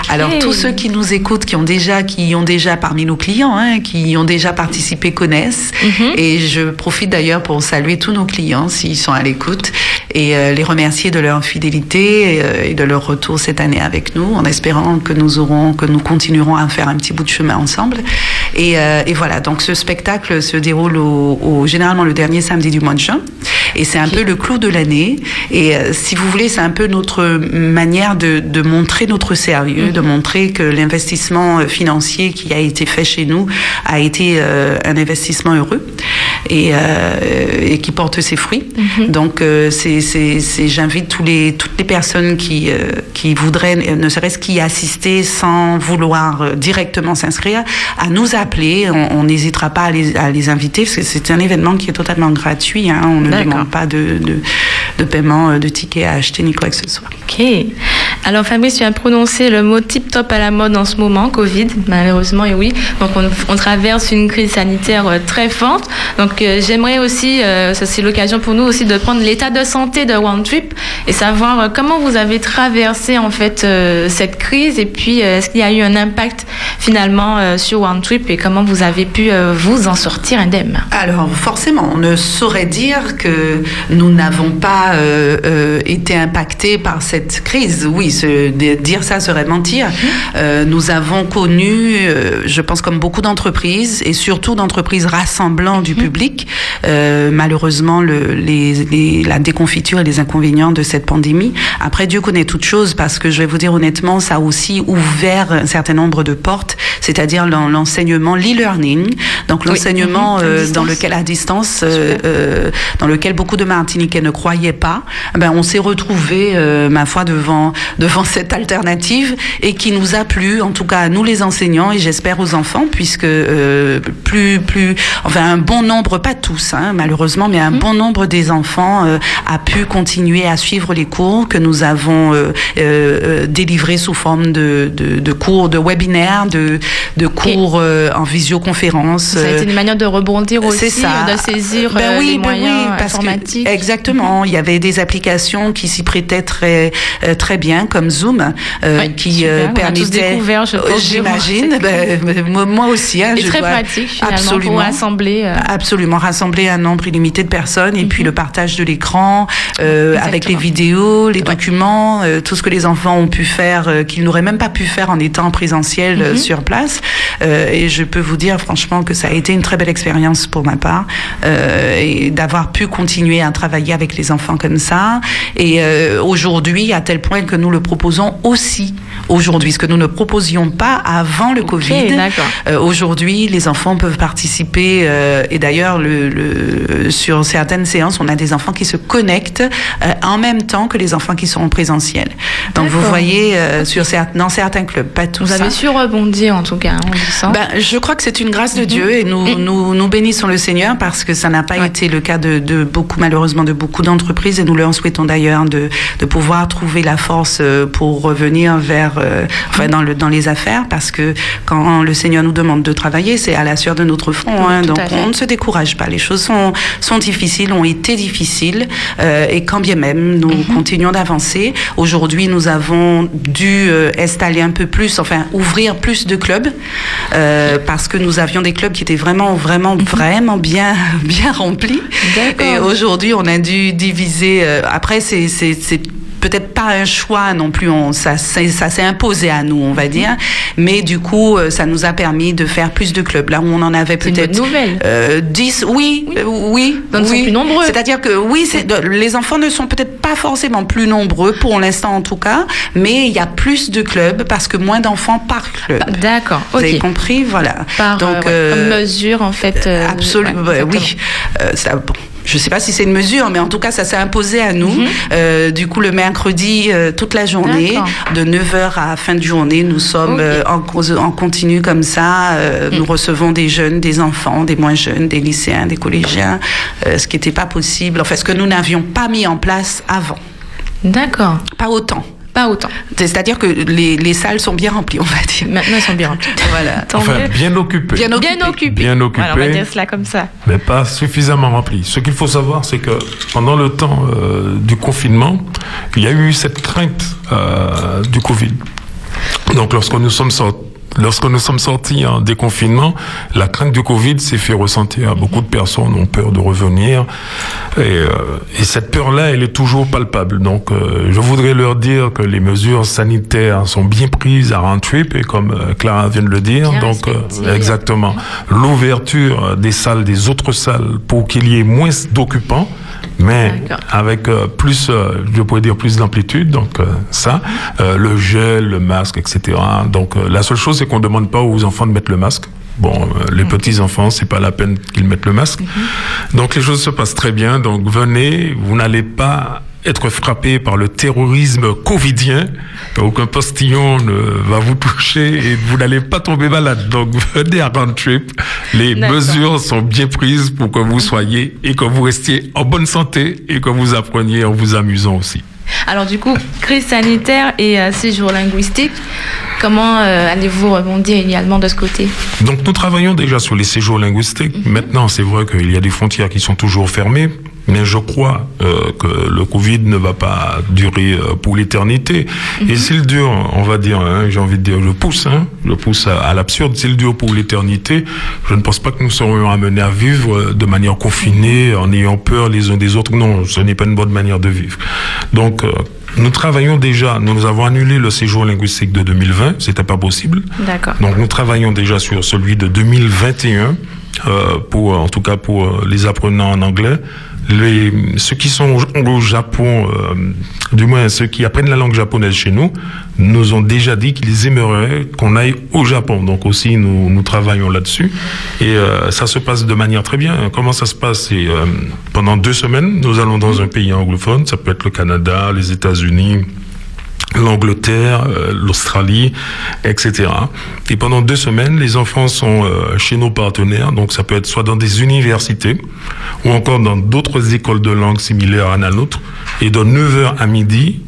Alors tous ceux qui nous écoutent, qui ont déjà, qui ont déjà parmi nos clients, hein, qui ont déjà participé, connaissent. Mhm. Et je profite d'ailleurs pour saluer tous nos clients s'ils sont à l'écoute et les remercier de leur fidélité et de leur retour cette année avec nous, en espérant que nous aurons, que nous continuerons à faire un petit bout de chemin ensemble. Et, et voilà, donc ce spectacle se déroule au, au, généralement le dernier samedi du mois de juin. Et c'est un peu le clou de l'année. Et euh, si vous voulez, c'est un peu notre manière de, de montrer notre sérieux, de montrer que l'investissement euh, financier qui a été fait chez nous a été euh, un investissement heureux et, et qui porte ses fruits. Donc, c'est, c'est, j'invite tous les, toutes les personnes qui, qui voudraient, ne serait-ce qu'y assister sans vouloir directement s'inscrire, à nous appeler. On n'hésitera pas à les, à les inviter parce que c'est un événement qui est totalement gratuit. Hein. On ne demande pas de, de, de, paiement de tickets à acheter ni quoi que ce soit. Ok. Alors Fabrice, tu as prononcé le mot tip top à la mode en ce moment, Covid, malheureusement, et oui. Donc on, traverse une crise sanitaire très forte. Donc euh, j'aimerais aussi, euh, ça c'est l'occasion pour nous aussi de prendre l'état de santé de One Trip et savoir euh, comment vous avez traversé en fait cette crise et puis est-ce qu'il y a eu un impact finalement sur One Trip et comment vous avez pu vous en sortir indemne? Alors forcément, on ne saurait dire que nous n'avons pas euh, euh, été impactés par cette crise. Oui, se, dire ça serait mentir. Euh, nous avons connu, euh, je pense comme beaucoup d'entreprises, et surtout d'entreprises rassemblant du public, euh, malheureusement le, les, les, la déconfiture et les inconvénients de cette pandémie. Après, Dieu connaît toutes choses parce que je vais vous dire honnêtement, ça a aussi ouvert un certain nombre de portes, c'est-à-dire l'enseignement, l'e-learning, donc l'enseignement Mhm. dans lequel à distance, dans lequel beaucoup de Martiniquais ne croyaient pas. Ben, on s'est retrouvé, ma foi, devant devant cette alternative et qui nous a plu, en tout cas à nous les enseignants et j'espère aux enfants, puisque euh, plus plus, enfin un bon nombre, pas tous, hein, malheureusement, mais un Mhm. bon nombre des enfants euh, a pu continuer à suivre les cours que nous avons euh, euh, délivrés sous forme de, de, de cours, de webinaires, de, de cours euh, en visioconférence. Ça a euh, été une manière de rebondir aussi, ça. de saisir Ben euh, oui, les ben moyens oui, parce que- informatiques. exactement. Il y avait des applications qui s'y prêtaient très euh, très bien, comme Zoom, euh, Oui, qui super. euh, permettait. pense, J'imagine. ben, moi- aussi. Hein, je très dois- pratique Absolument. pour assembler. euh, Absolument, rassembler un nombre illimité de personnes et puis Mhm. le partage de l'écran euh, avec les vidéos, les documents, euh, tout ce que les enfants ont pu faire, euh, qu'ils n'auraient même pas pu faire en étant en présentiel euh, Mhm. sur place. Euh, et je peux vous dire franchement que ça a été une très belle expérience pour ma part euh, et d'avoir pu continuer à travailler avec les enfants comme ça. Et euh, aujourd'hui, à tel point que nous le proposons aussi aujourd'hui, ce que nous ne proposions pas avant le Covid. Euh, Aujourd'hui, les enfants peuvent participer euh, et d'ailleurs, le, le- sur certaines séances, on a des enfants qui se connectent euh, en même temps que les enfants qui sont en présentiel. Donc vous voyez euh, sur certains, dans certains clubs, pas tous. Vous avez hein. su rebondir en tout cas en disant. Ben, je crois que c'est une grâce de Dieu et nous, nous, nous bénissons le Seigneur parce que ça n'a pas Ouais. été le cas de, de beaucoup, malheureusement, de beaucoup d'entreprises et nous leur souhaitons d'ailleurs de, de pouvoir trouver la force pour revenir vers, euh, enfin, dans, le, dans les affaires parce que quand le Seigneur nous demande de travailler, c'est à la sueur de notre front. Hein, donc on ne se décourage pas. Les choses sont, sont difficiles, ont été difficiles euh, et quand bien même nous Mhm. continuons d'avancer. Aujourd'hui, nous avons dû euh, installer un peu plus, enfin ouvrir plus de clubs parce que nous avions des clubs qui étaient vraiment, vraiment, vraiment bien, bien remplis. Et aujourd'hui, on a dû diviser. après, c'est peut-être pas un choix non plus. On, ça, s'est imposé à nous, on va dire. Mais du coup, euh, ça nous a permis de faire plus de clubs. Là où on en avait peut-être euh, 10, oui, oui, oui. Donc, ils sont oui. plus nombreux. C'est-à-dire que oui, les enfants ne sont peut-être pas forcément plus nombreux pour l'instant en tout cas, mais il y a plus de clubs parce que moins d'enfants par club. Bah, D'accord. Vous avez compris, voilà. Par Donc, euh, ouais, euh, comme mesure en fait. euh, Absolument, ouais, oui. exactement. Euh, ça, bon, je ne sais pas si c'est une mesure, mais en tout cas, ça s'est imposé à nous. Mhm. Euh, du coup, le mercredi, euh, toute la journée, de 9h à fin de journée, nous sommes euh, en, continu comme ça. Euh, Mhm. Nous recevons des jeunes, des enfants, des moins jeunes, des lycéens, des collégiens, euh, ce qui n'était pas possible, enfin, ce que nous n'avions pas mis en place avant. D'accord. Pas autant. Pas autant. C'est-à-dire que les, les salles sont bien remplies, on va dire. Maintenant, ils sont bien remplis. Voilà. Enfin, bien occupé. Bien occupés. Bien. Voilà, on va dire cela comme ça. mais pas suffisamment rempli. Ce qu'il faut savoir, c'est que pendant le temps euh, du confinement, il y a eu cette crainte euh, du Covid. Donc, lorsque nous sommes sortis lorsque nous sommes sortis en déconfinement, la crainte du Covid s'est fait ressentir. Beaucoup de personnes ont peur de revenir. Et, euh, et cette peur-là, elle est toujours palpable. Donc, euh, je voudrais leur dire que les mesures sanitaires sont bien prises à Rantrip, et comme euh, Clara vient de le dire. Bien donc, euh, exactement. L'ouverture des salles, des autres salles, pour qu'il y ait moins d'occupants. Mais avec euh, plus, euh, je pourrais dire plus d'amplitude, donc euh, ça, le gel, le masque, etc. Donc la seule chose, c'est qu'on demande pas aux enfants de mettre le masque. Bon, les petits enfants, c'est pas la peine qu'ils mettent le masque. Donc les choses se passent très bien. Donc venez, vous n'allez pas être frappé par le terrorisme covidien. Aucun postillon ne va vous toucher et vous n'allez pas tomber malade. Donc venez à Round Trip. Les mesures sont bien prises pour que vous soyez et que vous restiez en bonne santé et que vous appreniez en vous amusant aussi. Alors du coup, crise sanitaire et euh, séjour linguistique, comment euh, allez-vous rebondir également de ce côté? Donc nous travaillons déjà sur les séjours linguistiques. Maintenant, c'est vrai qu'il y a des frontières qui sont toujours fermées, mais je crois euh, que le Covid ne va pas durer euh, pour l'éternité. Et s'il dure, on va dire, hein, j'ai envie de dire, je pousse, hein, je pousse à, à l'absurde, s'il dure pour l'éternité, je ne pense pas que nous serions amenés à vivre euh, de manière confinée, en ayant peur les uns des autres. Non, ce n'est pas une bonne manière de vivre. Donc, euh, nous travaillons déjà, nous avons annulé le séjour linguistique de 2020, c'était pas possible. D'accord. Donc nous travaillons déjà sur celui de 2021, euh, pour, en tout cas pour euh, les apprenants en anglais. Ceux qui sont au, Japon, euh, du moins ceux qui apprennent la langue japonaise chez nous, nous ont déjà dit qu'ils aimeraient qu'on aille au Japon. Donc aussi nous, travaillons là-dessus et euh, ça se passe de manière très bien. Comment ça se passe euh, pendant deux semaines, nous allons dans un pays anglophone, ça peut être le Canada, les États-Unis, l'Angleterre, euh, l'Australie, etc. Et pendant deux semaines, les enfants sont euh, chez nos partenaires, donc ça peut être soit dans des universités ou encore dans d'autres écoles de langue similaires à la nôtre. Et de 9h à midi,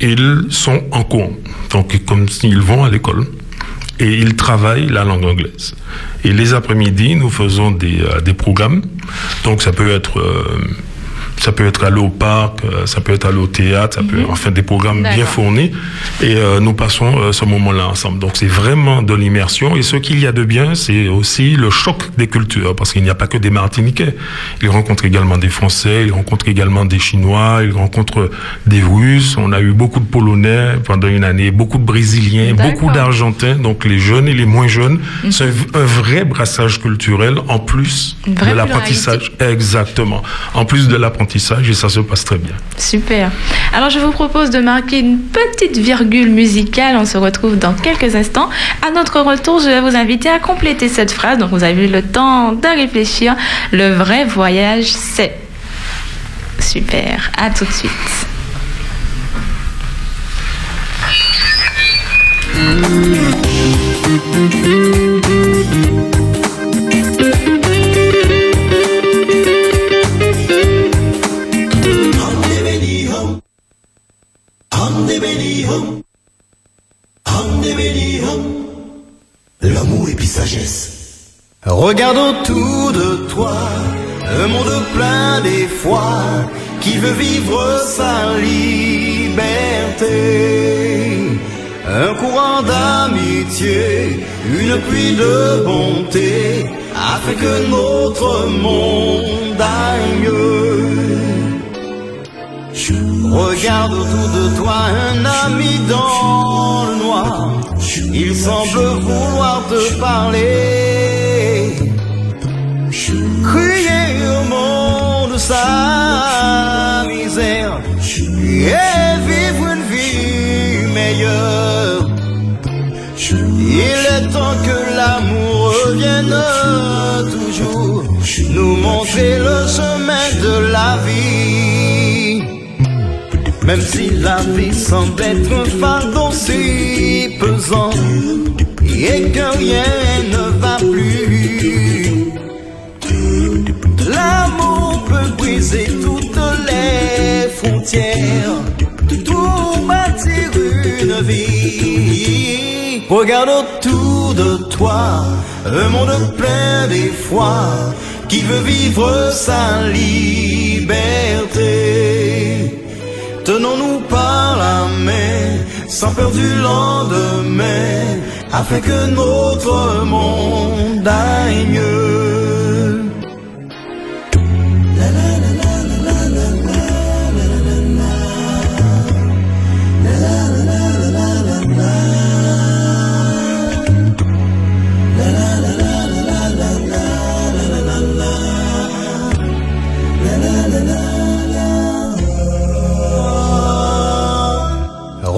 ils sont en cours. Donc comme s'ils vont à l'école. Et ils travaillent la langue anglaise. Et les après-midi, nous faisons des, euh, des programmes. Donc ça peut être... euh, ça peut être aller au parc, euh, ça peut être aller au théâtre, ça peut enfin des programmes bien fournis et euh, nous passons euh, ce moment-là ensemble. Donc c'est vraiment de l'immersion et ce qu'il y a de bien, c'est aussi le choc des cultures parce qu'il n'y a pas que des Martiniquais. Ils rencontrent également des Français, ils rencontrent également des Chinois, ils rencontrent des Russes. On a eu beaucoup de Polonais pendant une année, beaucoup de Brésiliens, beaucoup d'Argentins. Donc les jeunes et les moins jeunes, c'est un, vrai brassage culturel en plus de l'apprentissage. Exactement. En plus de l'apprentissage et ça se passe très bien. Super. Alors je vous propose de marquer une petite virgule musicale. On se retrouve dans quelques instants. À notre retour, je vais vous inviter à compléter cette phrase. Donc vous avez eu le temps de réfléchir. Le vrai voyage, c'est... Super. À tout de suite. Et puis sagesse. Regarde autour de toi, un monde plein d'effroi qui veut vivre sa liberté. Un courant d'amitié, une pluie de bonté a fait que notre monde aille mieux. Regarde autour de toi un ami dans le noir. Il semble vouloir te parler. Crier au monde sa misère et vivre une vie meilleure. Il est temps que l'amour revienne toujours nous montrer le chemin de la vie. Même si la vie semble être un fardeau si pesant et que rien ne va plus. L'amour peut briser toutes les frontières, tout bâtir une vie. Regarde autour de toi, un monde plein d'effroi qui veut vivre sa liberté. Tenons-nous par la main, sans peur du lendemain, afin que notre monde aille.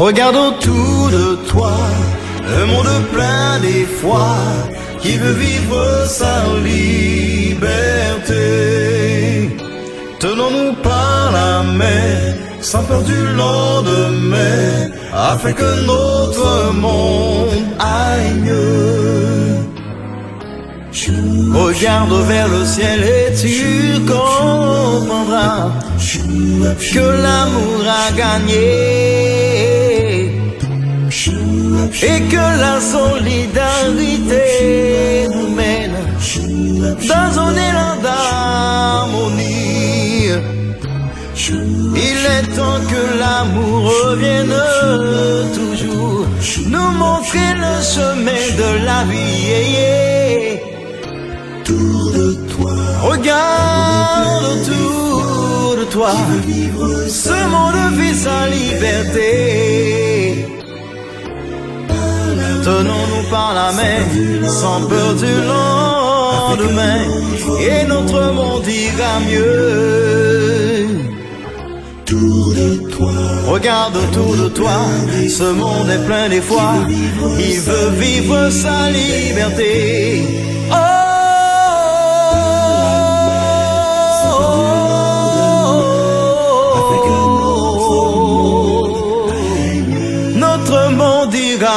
Regarde autour de toi, le monde plein d'effroi, qui veut vivre sa liberté. Tenons-nous par la main, sans peur du lendemain, afin que notre monde aille mieux. Regarde vers le ciel et tu comprendras que l'amour a gagné et que la solidarité nous mène dans un élan d'harmonie. Il est temps que l'amour revienne toujours, nous montrer le chemin de la vie. Autour de toi, regarde autour de toi, ce monde vit sa liberté. Tenons-nous par la main, sans peur du lendemain, et notre monde ira mieux. Regarde autour de toi, ce monde est plein d'effroi, il veut vivre sa liberté. Oh,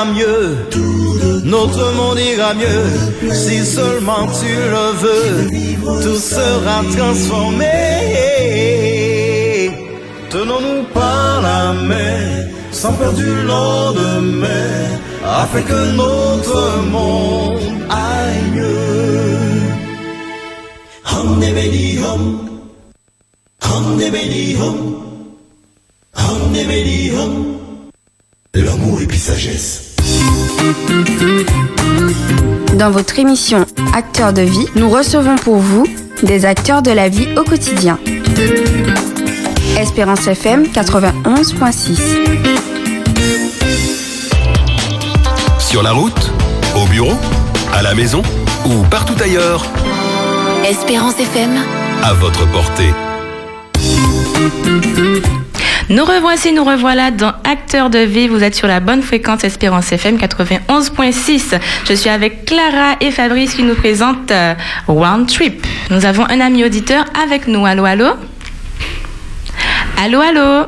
mieux. Notre monde ira mieux si seulement tu le veux. Tout sera transformé. Tenons-nous par la main, sans peur du lendemain, afin que notre monde aille mieux. Hum, hum. Hum, hum. Hum, Dans votre émission Acteurs de vie, nous recevons pour vous des acteurs de la vie au quotidien. Espérance FM 91.6. Sur la route, au bureau, à la maison ou partout ailleurs, Espérance FM. à votre portée. Nous revoici, nous revoilà dans Acteurs de vie. Vous êtes sur la bonne fréquence Espérance FM 91.6. Je suis avec Clara et Fabrice qui nous présentent euh, Round Trip. Nous avons un ami auditeur avec nous. Allô, allô? Allô, allô?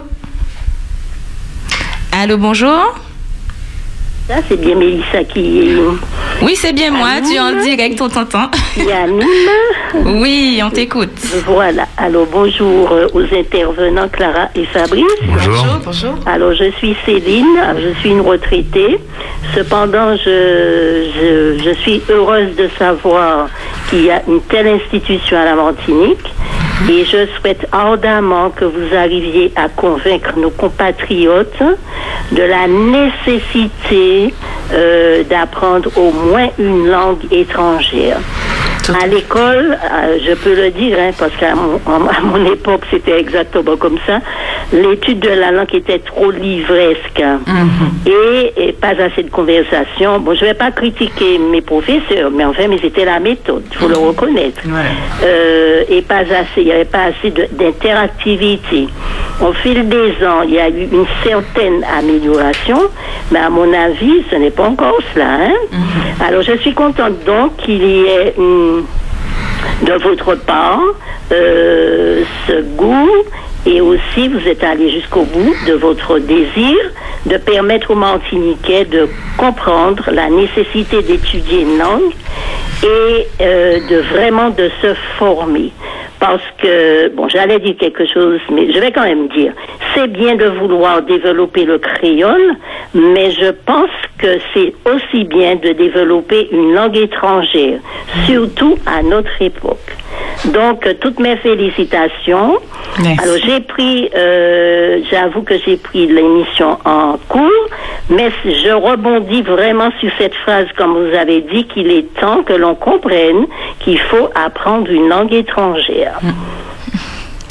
Allô, bonjour? Ça, c'est bien Mélissa qui Oui, c'est bien moi. Tu es en direct, on t'entend. anime. Oui, on t'écoute. Voilà. Alors, bonjour euh, aux intervenants Clara et Fabrice. Bonjour. bonjour. Alors, je suis Céline, je suis une retraitée. Cependant, je, je, je suis heureuse de savoir qu'il y a une telle institution à la Martinique. Et je souhaite ardemment que vous arriviez à convaincre nos compatriotes de la nécessité euh, d'apprendre au moins une langue étrangère. À l'école, euh, je peux le dire, hein, parce qu'à mon, en- à mon époque, c'était exactement comme ça, l'étude de la langue était trop livresque et, et pas assez de conversation. Bon, je vais pas critiquer mes professeurs, mais enfin, mais c'était la méthode, il faut le reconnaître. Euh, et pas assez, il n'y avait pas assez de- d'interactivité. Au fil des ans, il y a eu une certaine amélioration, mais à mon avis, ce n'est pas encore cela. Hein? Alors, je suis contente donc qu'il y ait une, de votre part euh, ce goût et aussi vous êtes allé jusqu'au bout de votre désir de permettre aux Martiniquais de comprendre la nécessité d'étudier une langue et euh, de vraiment de se former. Parce que, bon, j'allais dire quelque chose, mais je vais quand même dire, c'est bien de vouloir développer le créole, mais je pense que c'est aussi bien de développer une langue étrangère, surtout à notre époque. Donc, euh, toutes mes félicitations. Merci. Alors, j'ai pris, euh, j'avoue que j'ai pris l'émission en cours, mais je rebondis vraiment sur cette phrase, comme vous avez dit, qu'il est temps que l'on comprenne qu'il faut apprendre une langue étrangère.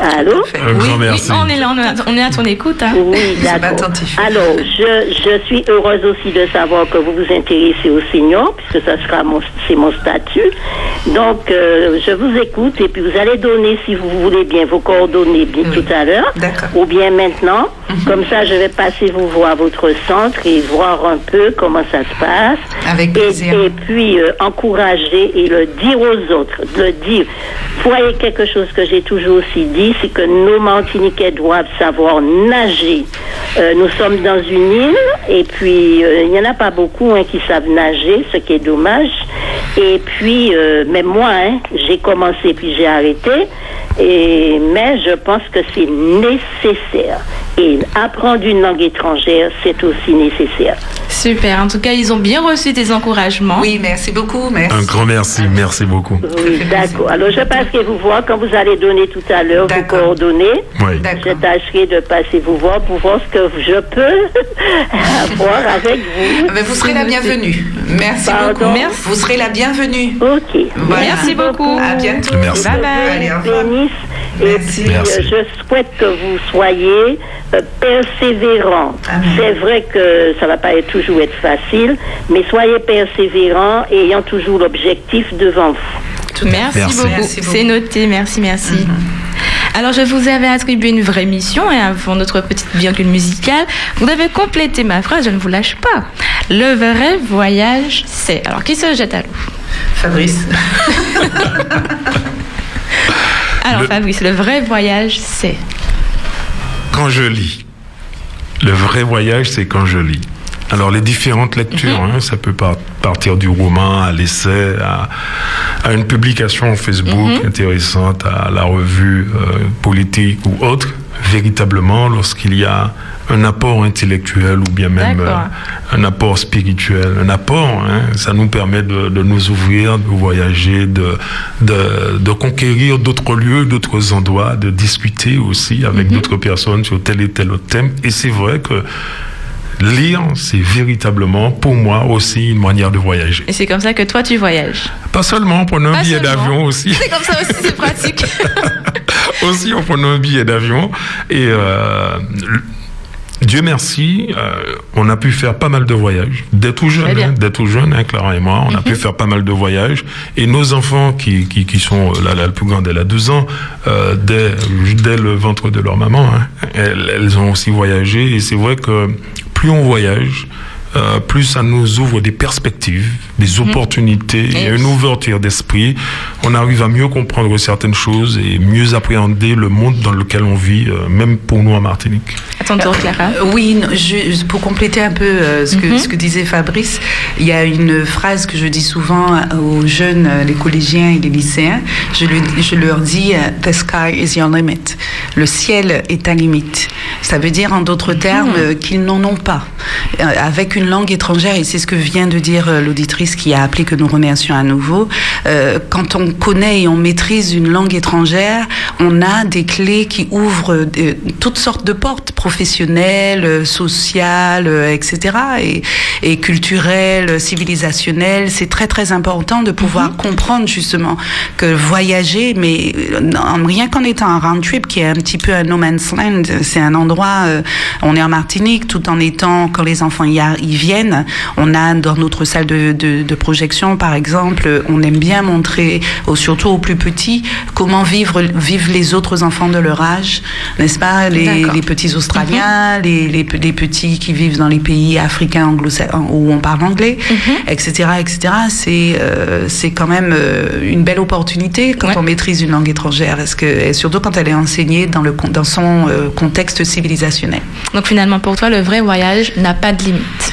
Allô? Un grand merci. On est là, on est, à- on est à ton écoute. hein. Oui, d'accord. Alors, je, je suis heureuse aussi de savoir que vous vous intéressez aux seniors, puisque ça sera mon, c'est mon statut. Donc, euh, je vous écoute et puis vous allez donner, si vous voulez bien, vos coordonnées bien Oui. tout à l'heure, D'accord. ou bien maintenant. Comme ça, je vais passer vous voir à votre centre et voir un peu comment ça se passe. Avec Et, plaisir. et puis euh, encourager et le dire aux autres, le dire. Vous voyez quelque chose que j'ai toujours aussi dit, c'est que nos Martiniquais doivent savoir nager. Euh, nous sommes dans une île et puis euh, il n'y en a pas beaucoup hein, qui savent nager, ce qui est dommage. Et puis, euh, mais moi, hein, j'ai commencé puis j'ai arrêté. Mais je pense que c'est nécessaire. Et apprendre une langue étrangère, c'est aussi nécessaire. Super. En tout cas, ils ont bien reçu tes encouragements. Oui, merci beaucoup. Merci. Un grand merci, merci beaucoup. Oui, d'accord. Alors, je passerai vous voir quand vous allez donner tout à l'heure vos coordonnées. Oui. Je D'accord. tâcherai de passer vous voir pour voir ce que je peux avoir avec vous. Ah ben, vous serez la bienvenue. Merci Pardon. beaucoup. Merci. Vous serez la bienvenue. Ok. Voilà. Merci beaucoup. À bientôt. Merci. Bye bye. Allez, au revoir. bénisse. Et Merci. puis, Merci. euh, je souhaite que vous soyez euh, persévérants. Amen. C'est vrai que ça va pas être, toujours être facile, mais soyez persévérants et ayant toujours l'objectif devant vous. Merci, Merci. beaucoup. C'est noté. Merci, merci. Alors, je vous avais attribué une vraie mission et avant notre petite virgule musicale, vous devez compléter ma phrase, je ne vous lâche pas. Le vrai voyage, c'est. Alors, qui se jette à l'eau? Fabrice. Alors, Le- Fabrice, le vrai voyage, c'est. Quand je lis, le vrai voyage, c'est quand je lis. Alors les différentes lectures, hein, ça peut par- partir du roman à l'essai, à, à une publication Facebook intéressante, à la revue euh, politique ou autre. Véritablement, lorsqu'il y a un apport intellectuel ou bien même euh, un apport spirituel, un apport, hein, ça nous permet de, de nous ouvrir, de voyager, de, de, de conquérir d'autres lieux, d'autres endroits, de discuter aussi avec d'autres personnes sur tel et tel autre thème. Et c'est vrai que lire, c'est véritablement pour moi aussi une manière de voyager. Et c'est comme ça que toi, tu voyages. Pas seulement en prenant un billet d'avion aussi. C'est comme ça aussi, c'est pratique. aussi en prenant un billet d'avion. Et euh, Dieu merci, euh, on a pu faire pas mal de voyages. Dès tout jeune, hein, dès tout jeune, hein, Clara et moi, on a pu faire pas mal de voyages. Et nos enfants qui, qui, qui sont, euh, là, la plus grande, elle a 12 ans, euh, dès, dès le ventre de leur maman, hein, elles, elles ont aussi voyagé. Et c'est vrai que plus on voyage, euh, plus ça nous ouvre des perspectives, des opportunités, Et et une ouverture d'esprit. On arrive à mieux comprendre certaines choses et mieux appréhender le monde dans lequel on vit, euh, même pour nous en Martinique. À ton tour, Clara. Euh, Oui, non, je- pour compléter un peu euh, ce, que, ce que disait Fabrice, il y a une phrase que je dis souvent aux jeunes, euh, les collégiens et les lycéens. Je, lui- je leur dis euh, The sky is your limit. Le ciel est ta limite. Ça veut dire en d'autres termes euh, qu'ils n'en ont pas. Euh, avec une langue étrangère, et c'est ce que vient de dire euh, l'auditrice qui a appelé que nous remercions à nouveau, euh, quand on connaît et on maîtrise une langue étrangère, on a des clés qui ouvrent euh, toutes sortes de portes professionnelles, sociales, etc. Et, et culturelles, civilisationnelles. C'est très très important de pouvoir comprendre justement que voyager, mais en- rien qu'en étant un round trip qui est un petit peu un no man's land, c'est un endroit, euh, on est en Martinique tout en étant, quand les enfants y, a- y viennent, on a dans notre salle de, de, de projection par exemple, on aime bien montrer, surtout aux plus petits, comment vivre, vivent les autres enfants de leur âge, n'est-ce pas? Les, petits Australiens, les, les, les petits qui vivent dans les pays africains anglo où on parle anglais, etc., etc. C'est euh, c'est quand même euh, une belle opportunité quand Ouais. on maîtrise une langue étrangère, parce que et surtout quand elle est enseignée dans le dans son euh, contexte civilisationnel. Donc finalement, pour toi, le vrai voyage n'a pas de limite.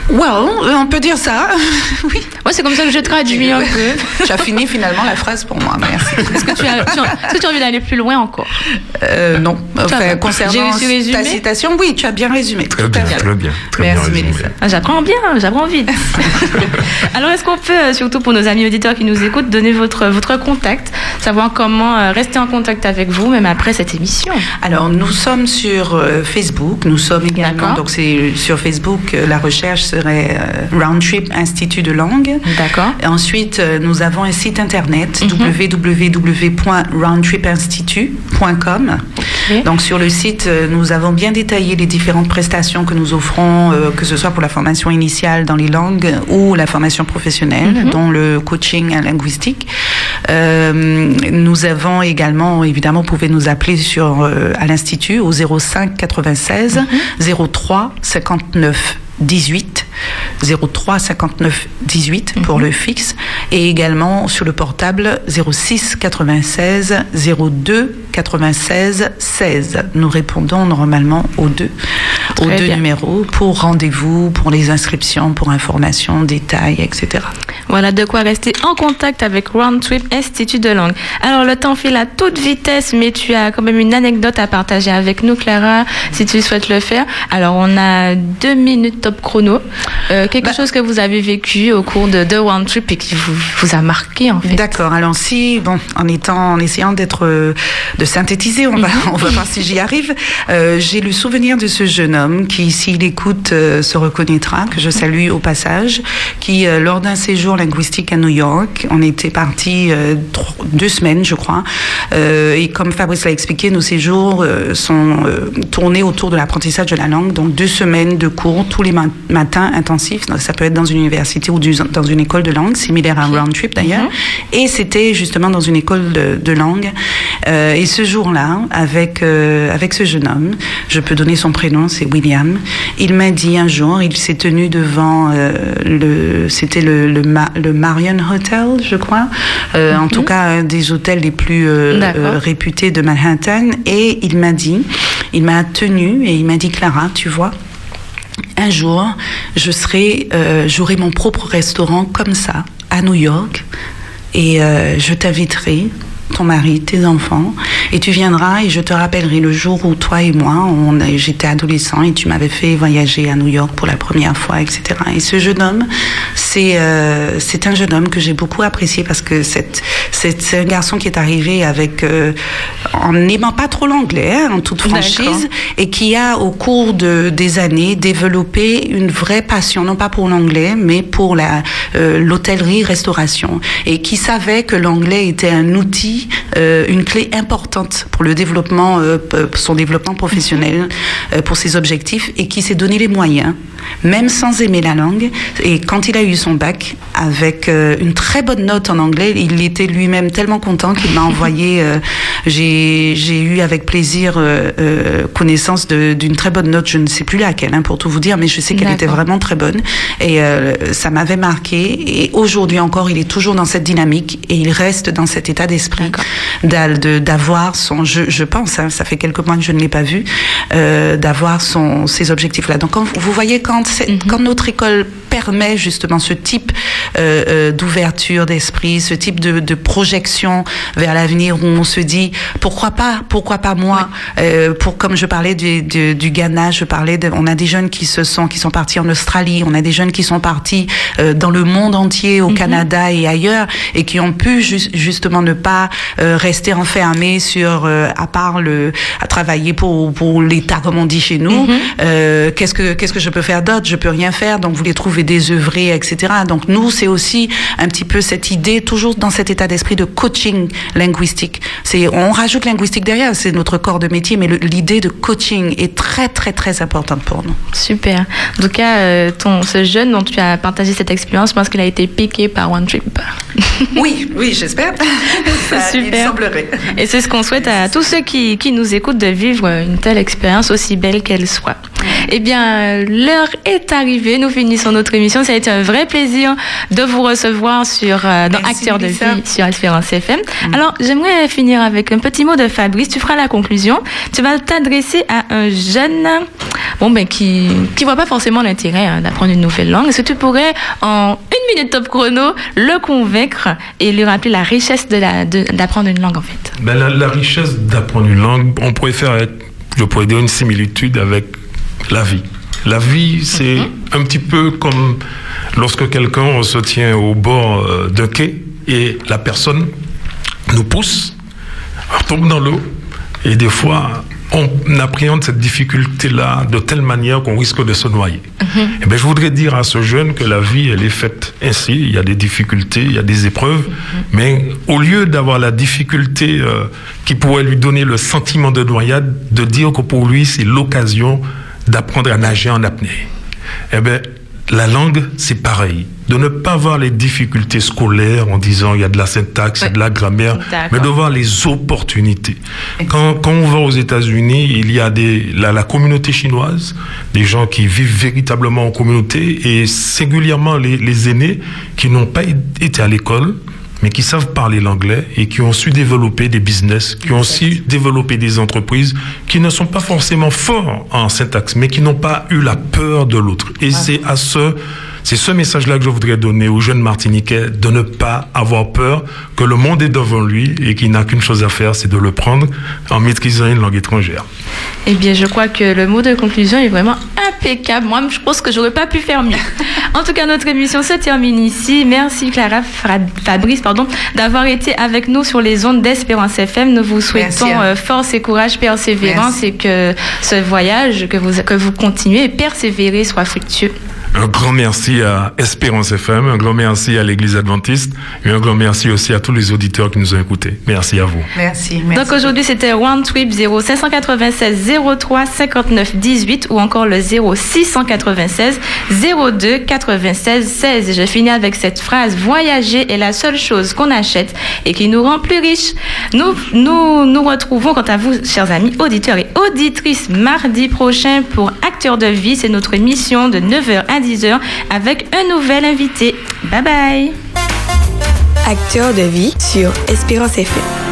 Well, on peut dire ça. oui. Ouais, c'est comme ça que je traduis un peu. tu as fini finalement la phrase pour moi, merci. Est-ce que tu as, tu as, est-ce que tu as envie d'aller plus loin encore euh, Non. Enfin, J'ai concernant ta citation, oui, tu as bien résumé. Très bien, très bien. Très Merci, bien résumé. Ah, J'apprends bien, j'apprends vite. Alors, est-ce qu'on peut, euh, surtout pour nos amis auditeurs qui nous écoutent, donner votre, votre contact, savoir comment euh, rester en contact avec vous, même après cette émission? Alors, nous sommes sur euh, Facebook. Nous sommes également, D'accord. donc c'est sur Facebook, euh, la recherche serait euh, Round Trip Institut de langue. D'accord. Ensuite, euh, nous avons un site internet Mhm. www.roundtripinstitut.com. Donc sur le site, euh, nous avons bien détaillé les différentes prestations que nous offrons, euh, que ce soit pour la formation initiale dans les langues ou la formation professionnelle, Mhm. dont le coaching linguistique. Euh, nous avons également, évidemment, vous pouvez nous appeler sur euh, à l'institut au 05 96 03 59 18 03 59 18 pour le fixe et également sur le portable 06 96 02 96 16. Nous répondons normalement aux deux, aux deux bien. numéros pour rendez-vous, pour les inscriptions, pour informations, détails, etc. Voilà de quoi rester en contact avec Round Trip Institut de langue. Alors, le temps file à toute vitesse, mais tu as quand même une anecdote à partager avec nous, Clara, si tu souhaites le faire. Alors, on a deux minutes top chrono. Euh, quelque Bah- chose que vous avez vécu au cours de, de Round Trip et qui vous, vous a marqué, en fait. D'accord. Alors si, bon, en étant, en essayant d'être, euh, de synthétiser, on va, on va voir si j'y arrive. Euh, J'ai le souvenir de ce jeune homme qui, s'il écoute, se reconnaîtra, que je salue au passage, qui, lors d'un séjour linguistique à New York, on était parti deux semaines, je crois, et comme Fabrice l'a expliqué, nos séjours sont tournés autour de l'apprentissage de la langue, donc deux semaines de cours tous les ma- matins intensifs. Donc, ça peut être dans une université ou du- dans une école de langue, similaire à un round trip d'ailleurs. Et c'était justement dans une école de, de langue. Euh, et ce jour-là, avec euh, avec ce jeune homme, je peux donner son prénom, c'est William. Il m'a dit un jour, il s'est tenu devant euh, le, c'était le le, Ma- le Marion Hotel, je crois. En tout cas, un des hôtels les plus réputés de Manhattan. Et il m'a dit, il m'a tenu et il m'a dit, Clara, tu vois un jour, je serai, euh, j'aurai mon propre restaurant comme ça à New York et euh, je t'inviterai ton mari, tes enfants, et tu viendras et je te rappellerai le jour où toi et moi, j'étais adolescent et tu m'avais fait voyager à New York pour la première fois, etc. Et ce jeune homme, c'est euh, c'est un jeune homme que j'ai beaucoup apprécié parce que c'est un garçon qui est arrivé avec euh, en n'aimant pas trop l'anglais, hein, en toute franchise, et qui a au cours de, des années développé une vraie passion, non pas pour l'anglais, mais pour la euh, l'hôtellerie-restauration, et qui savait que l'anglais était un outil, euh, une clé importante pour le développement, euh, son développement professionnel, euh, pour ses objectifs, et qui s'est donné les moyens, même sans aimer la langue. Et quand il a eu son bac, avec une très bonne note en anglais, il était lui-même tellement content qu'il m'a envoyé. j'ai eu avec plaisir connaissance d'une très bonne note, je ne sais plus laquelle, hein, pour tout vous dire, mais je sais qu'elle était vraiment très bonne. Et ça m'avait marqué. Et aujourd'hui encore, il est toujours dans cette dynamique et il reste dans cet état d'esprit d'avoir son, je, je pense, hein, ça fait quelques mois que je ne l'ai pas vu, euh, d'avoir son ses objectifs-là. Donc quand vous- voyez quand Mhm. quand notre école permet justement ce type euh, euh, d'ouverture d'esprit, ce type de, de projection vers l'avenir où on se dit pourquoi pas, pourquoi pas moi. Euh, pour comme je parlais du, du, du Ghana, je parlais de, on a des jeunes qui se sont qui sont partis en Australie, on a des jeunes qui sont partis euh, dans le monde entier, au Canada et ailleurs, et qui ont pu ju- justement ne pas euh, rester enfermés sur euh, à part le à travailler pour pour l'État comme on dit chez nous. Euh, qu'est-ce que qu'est-ce que je peux faire d'autre? Je peux rien faire. Donc vous les trouvez désœuvrés, etc. Donc nous c'est aussi un petit peu cette idée toujours dans cet état d'esprit de coaching linguistique. C'est on rajoute linguistique derrière, c'est notre corps de métier, mais l'idée de coaching est très très très importante pour nous. Super. En tout cas, ton, ce jeune dont tu as partagé cette expérience, je pense qu'il a été piqué par One Trip. Oui, oui, j'espère. Ça, Super. Il semblerait. Et c'est ce qu'on souhaite à tous ceux qui, qui nous écoutent de vivre une telle expérience aussi belle qu'elle soit. Eh bien, l'heure est arrivée. Nous finissons notre émission. Ça a été un vrai plaisir de vous recevoir sur euh, dans Merci, Acteurs de Mélissa. vie sur Espérance FM. Alors, j'aimerais finir avec un petit mot de Fabrice. Tu feras la conclusion. Tu vas t'adresser à un jeune, bon ben qui qui voit pas forcément l'intérêt hein, d'apprendre une nouvelle langue. Est-ce que tu pourrais en une minute top chrono le convaincre et lui rappeler la richesse de la de- d'apprendre une langue en fait? Ben, la, la richesse d'apprendre une langue, on pourrait faire, je pourrais dire une similitude avec la vie. La vie, c'est un petit peu comme lorsque quelqu'un se tient au bord euh, d'un quai et la personne nous pousse, on tombe dans l'eau et des fois on appréhende cette difficulté-là de telle manière qu'on risque de se noyer. Eh ben, je voudrais dire à ce jeune que la vie, elle est faite ainsi. Il y a des difficultés, il y a des épreuves, mais au lieu d'avoir la difficulté euh, qui pourrait lui donner le sentiment de noyade, de dire que pour lui, c'est l'occasion d'apprendre à nager en apnée. Eh ben, la langue, c'est pareil. De ne pas voir les difficultés scolaires en disant il y a de la syntaxe, il y a de la grammaire, mais de voir les opportunités. Quand, quand on va aux États-Unis, il y a des, la, la communauté chinoise, des gens qui vivent véritablement en communauté et singulièrement les, les aînés qui n'ont pas été à l'école, mais qui savent parler l'anglais et qui ont su développer des business, qui ont su développer des entreprises qui ne sont pas forcément forts en syntaxe, mais qui n'ont pas eu la peur de l'autre. Et c'est à ce, c'est ce message-là que je voudrais donner aux jeunes Martiniquais de ne pas avoir peur que le monde est devant lui et qu'il n'a qu'une chose à faire, c'est de le prendre en maîtrisant une langue étrangère. Eh bien, je crois que le mot de conclusion est vraiment impeccable. Moi, je pense que j'aurais pas pu faire mieux. En tout cas, notre émission se termine ici. Merci Clara Fabrice, pardon, d'avoir été avec nous sur les ondes d'Espérance FM. Nous vous souhaitons Merci. euh, force et courage, persévérance Merci. et que ce voyage que vous que vous continuez et persévérer soit fructueux. Un grand merci à Espérance FM, un grand merci à l'Église adventiste et un grand merci aussi à tous les auditeurs qui nous ont écoutés. Merci à vous. Merci, merci. Donc aujourd'hui, c'était One Trip 0 596 03 59 18 ou encore le 0 696 02 96 16. Et je finis avec cette phrase Voyager est la seule chose qu'on achète et qui nous rend plus riches. Nous nous, nous retrouvons, quant à vous, chers amis auditeurs et auditrices, mardi prochain pour Acteurs de vie. C'est notre émission de 9h à 10h avec un nouvel invité. Bye bye. Acteur de vie sur Espérance FM.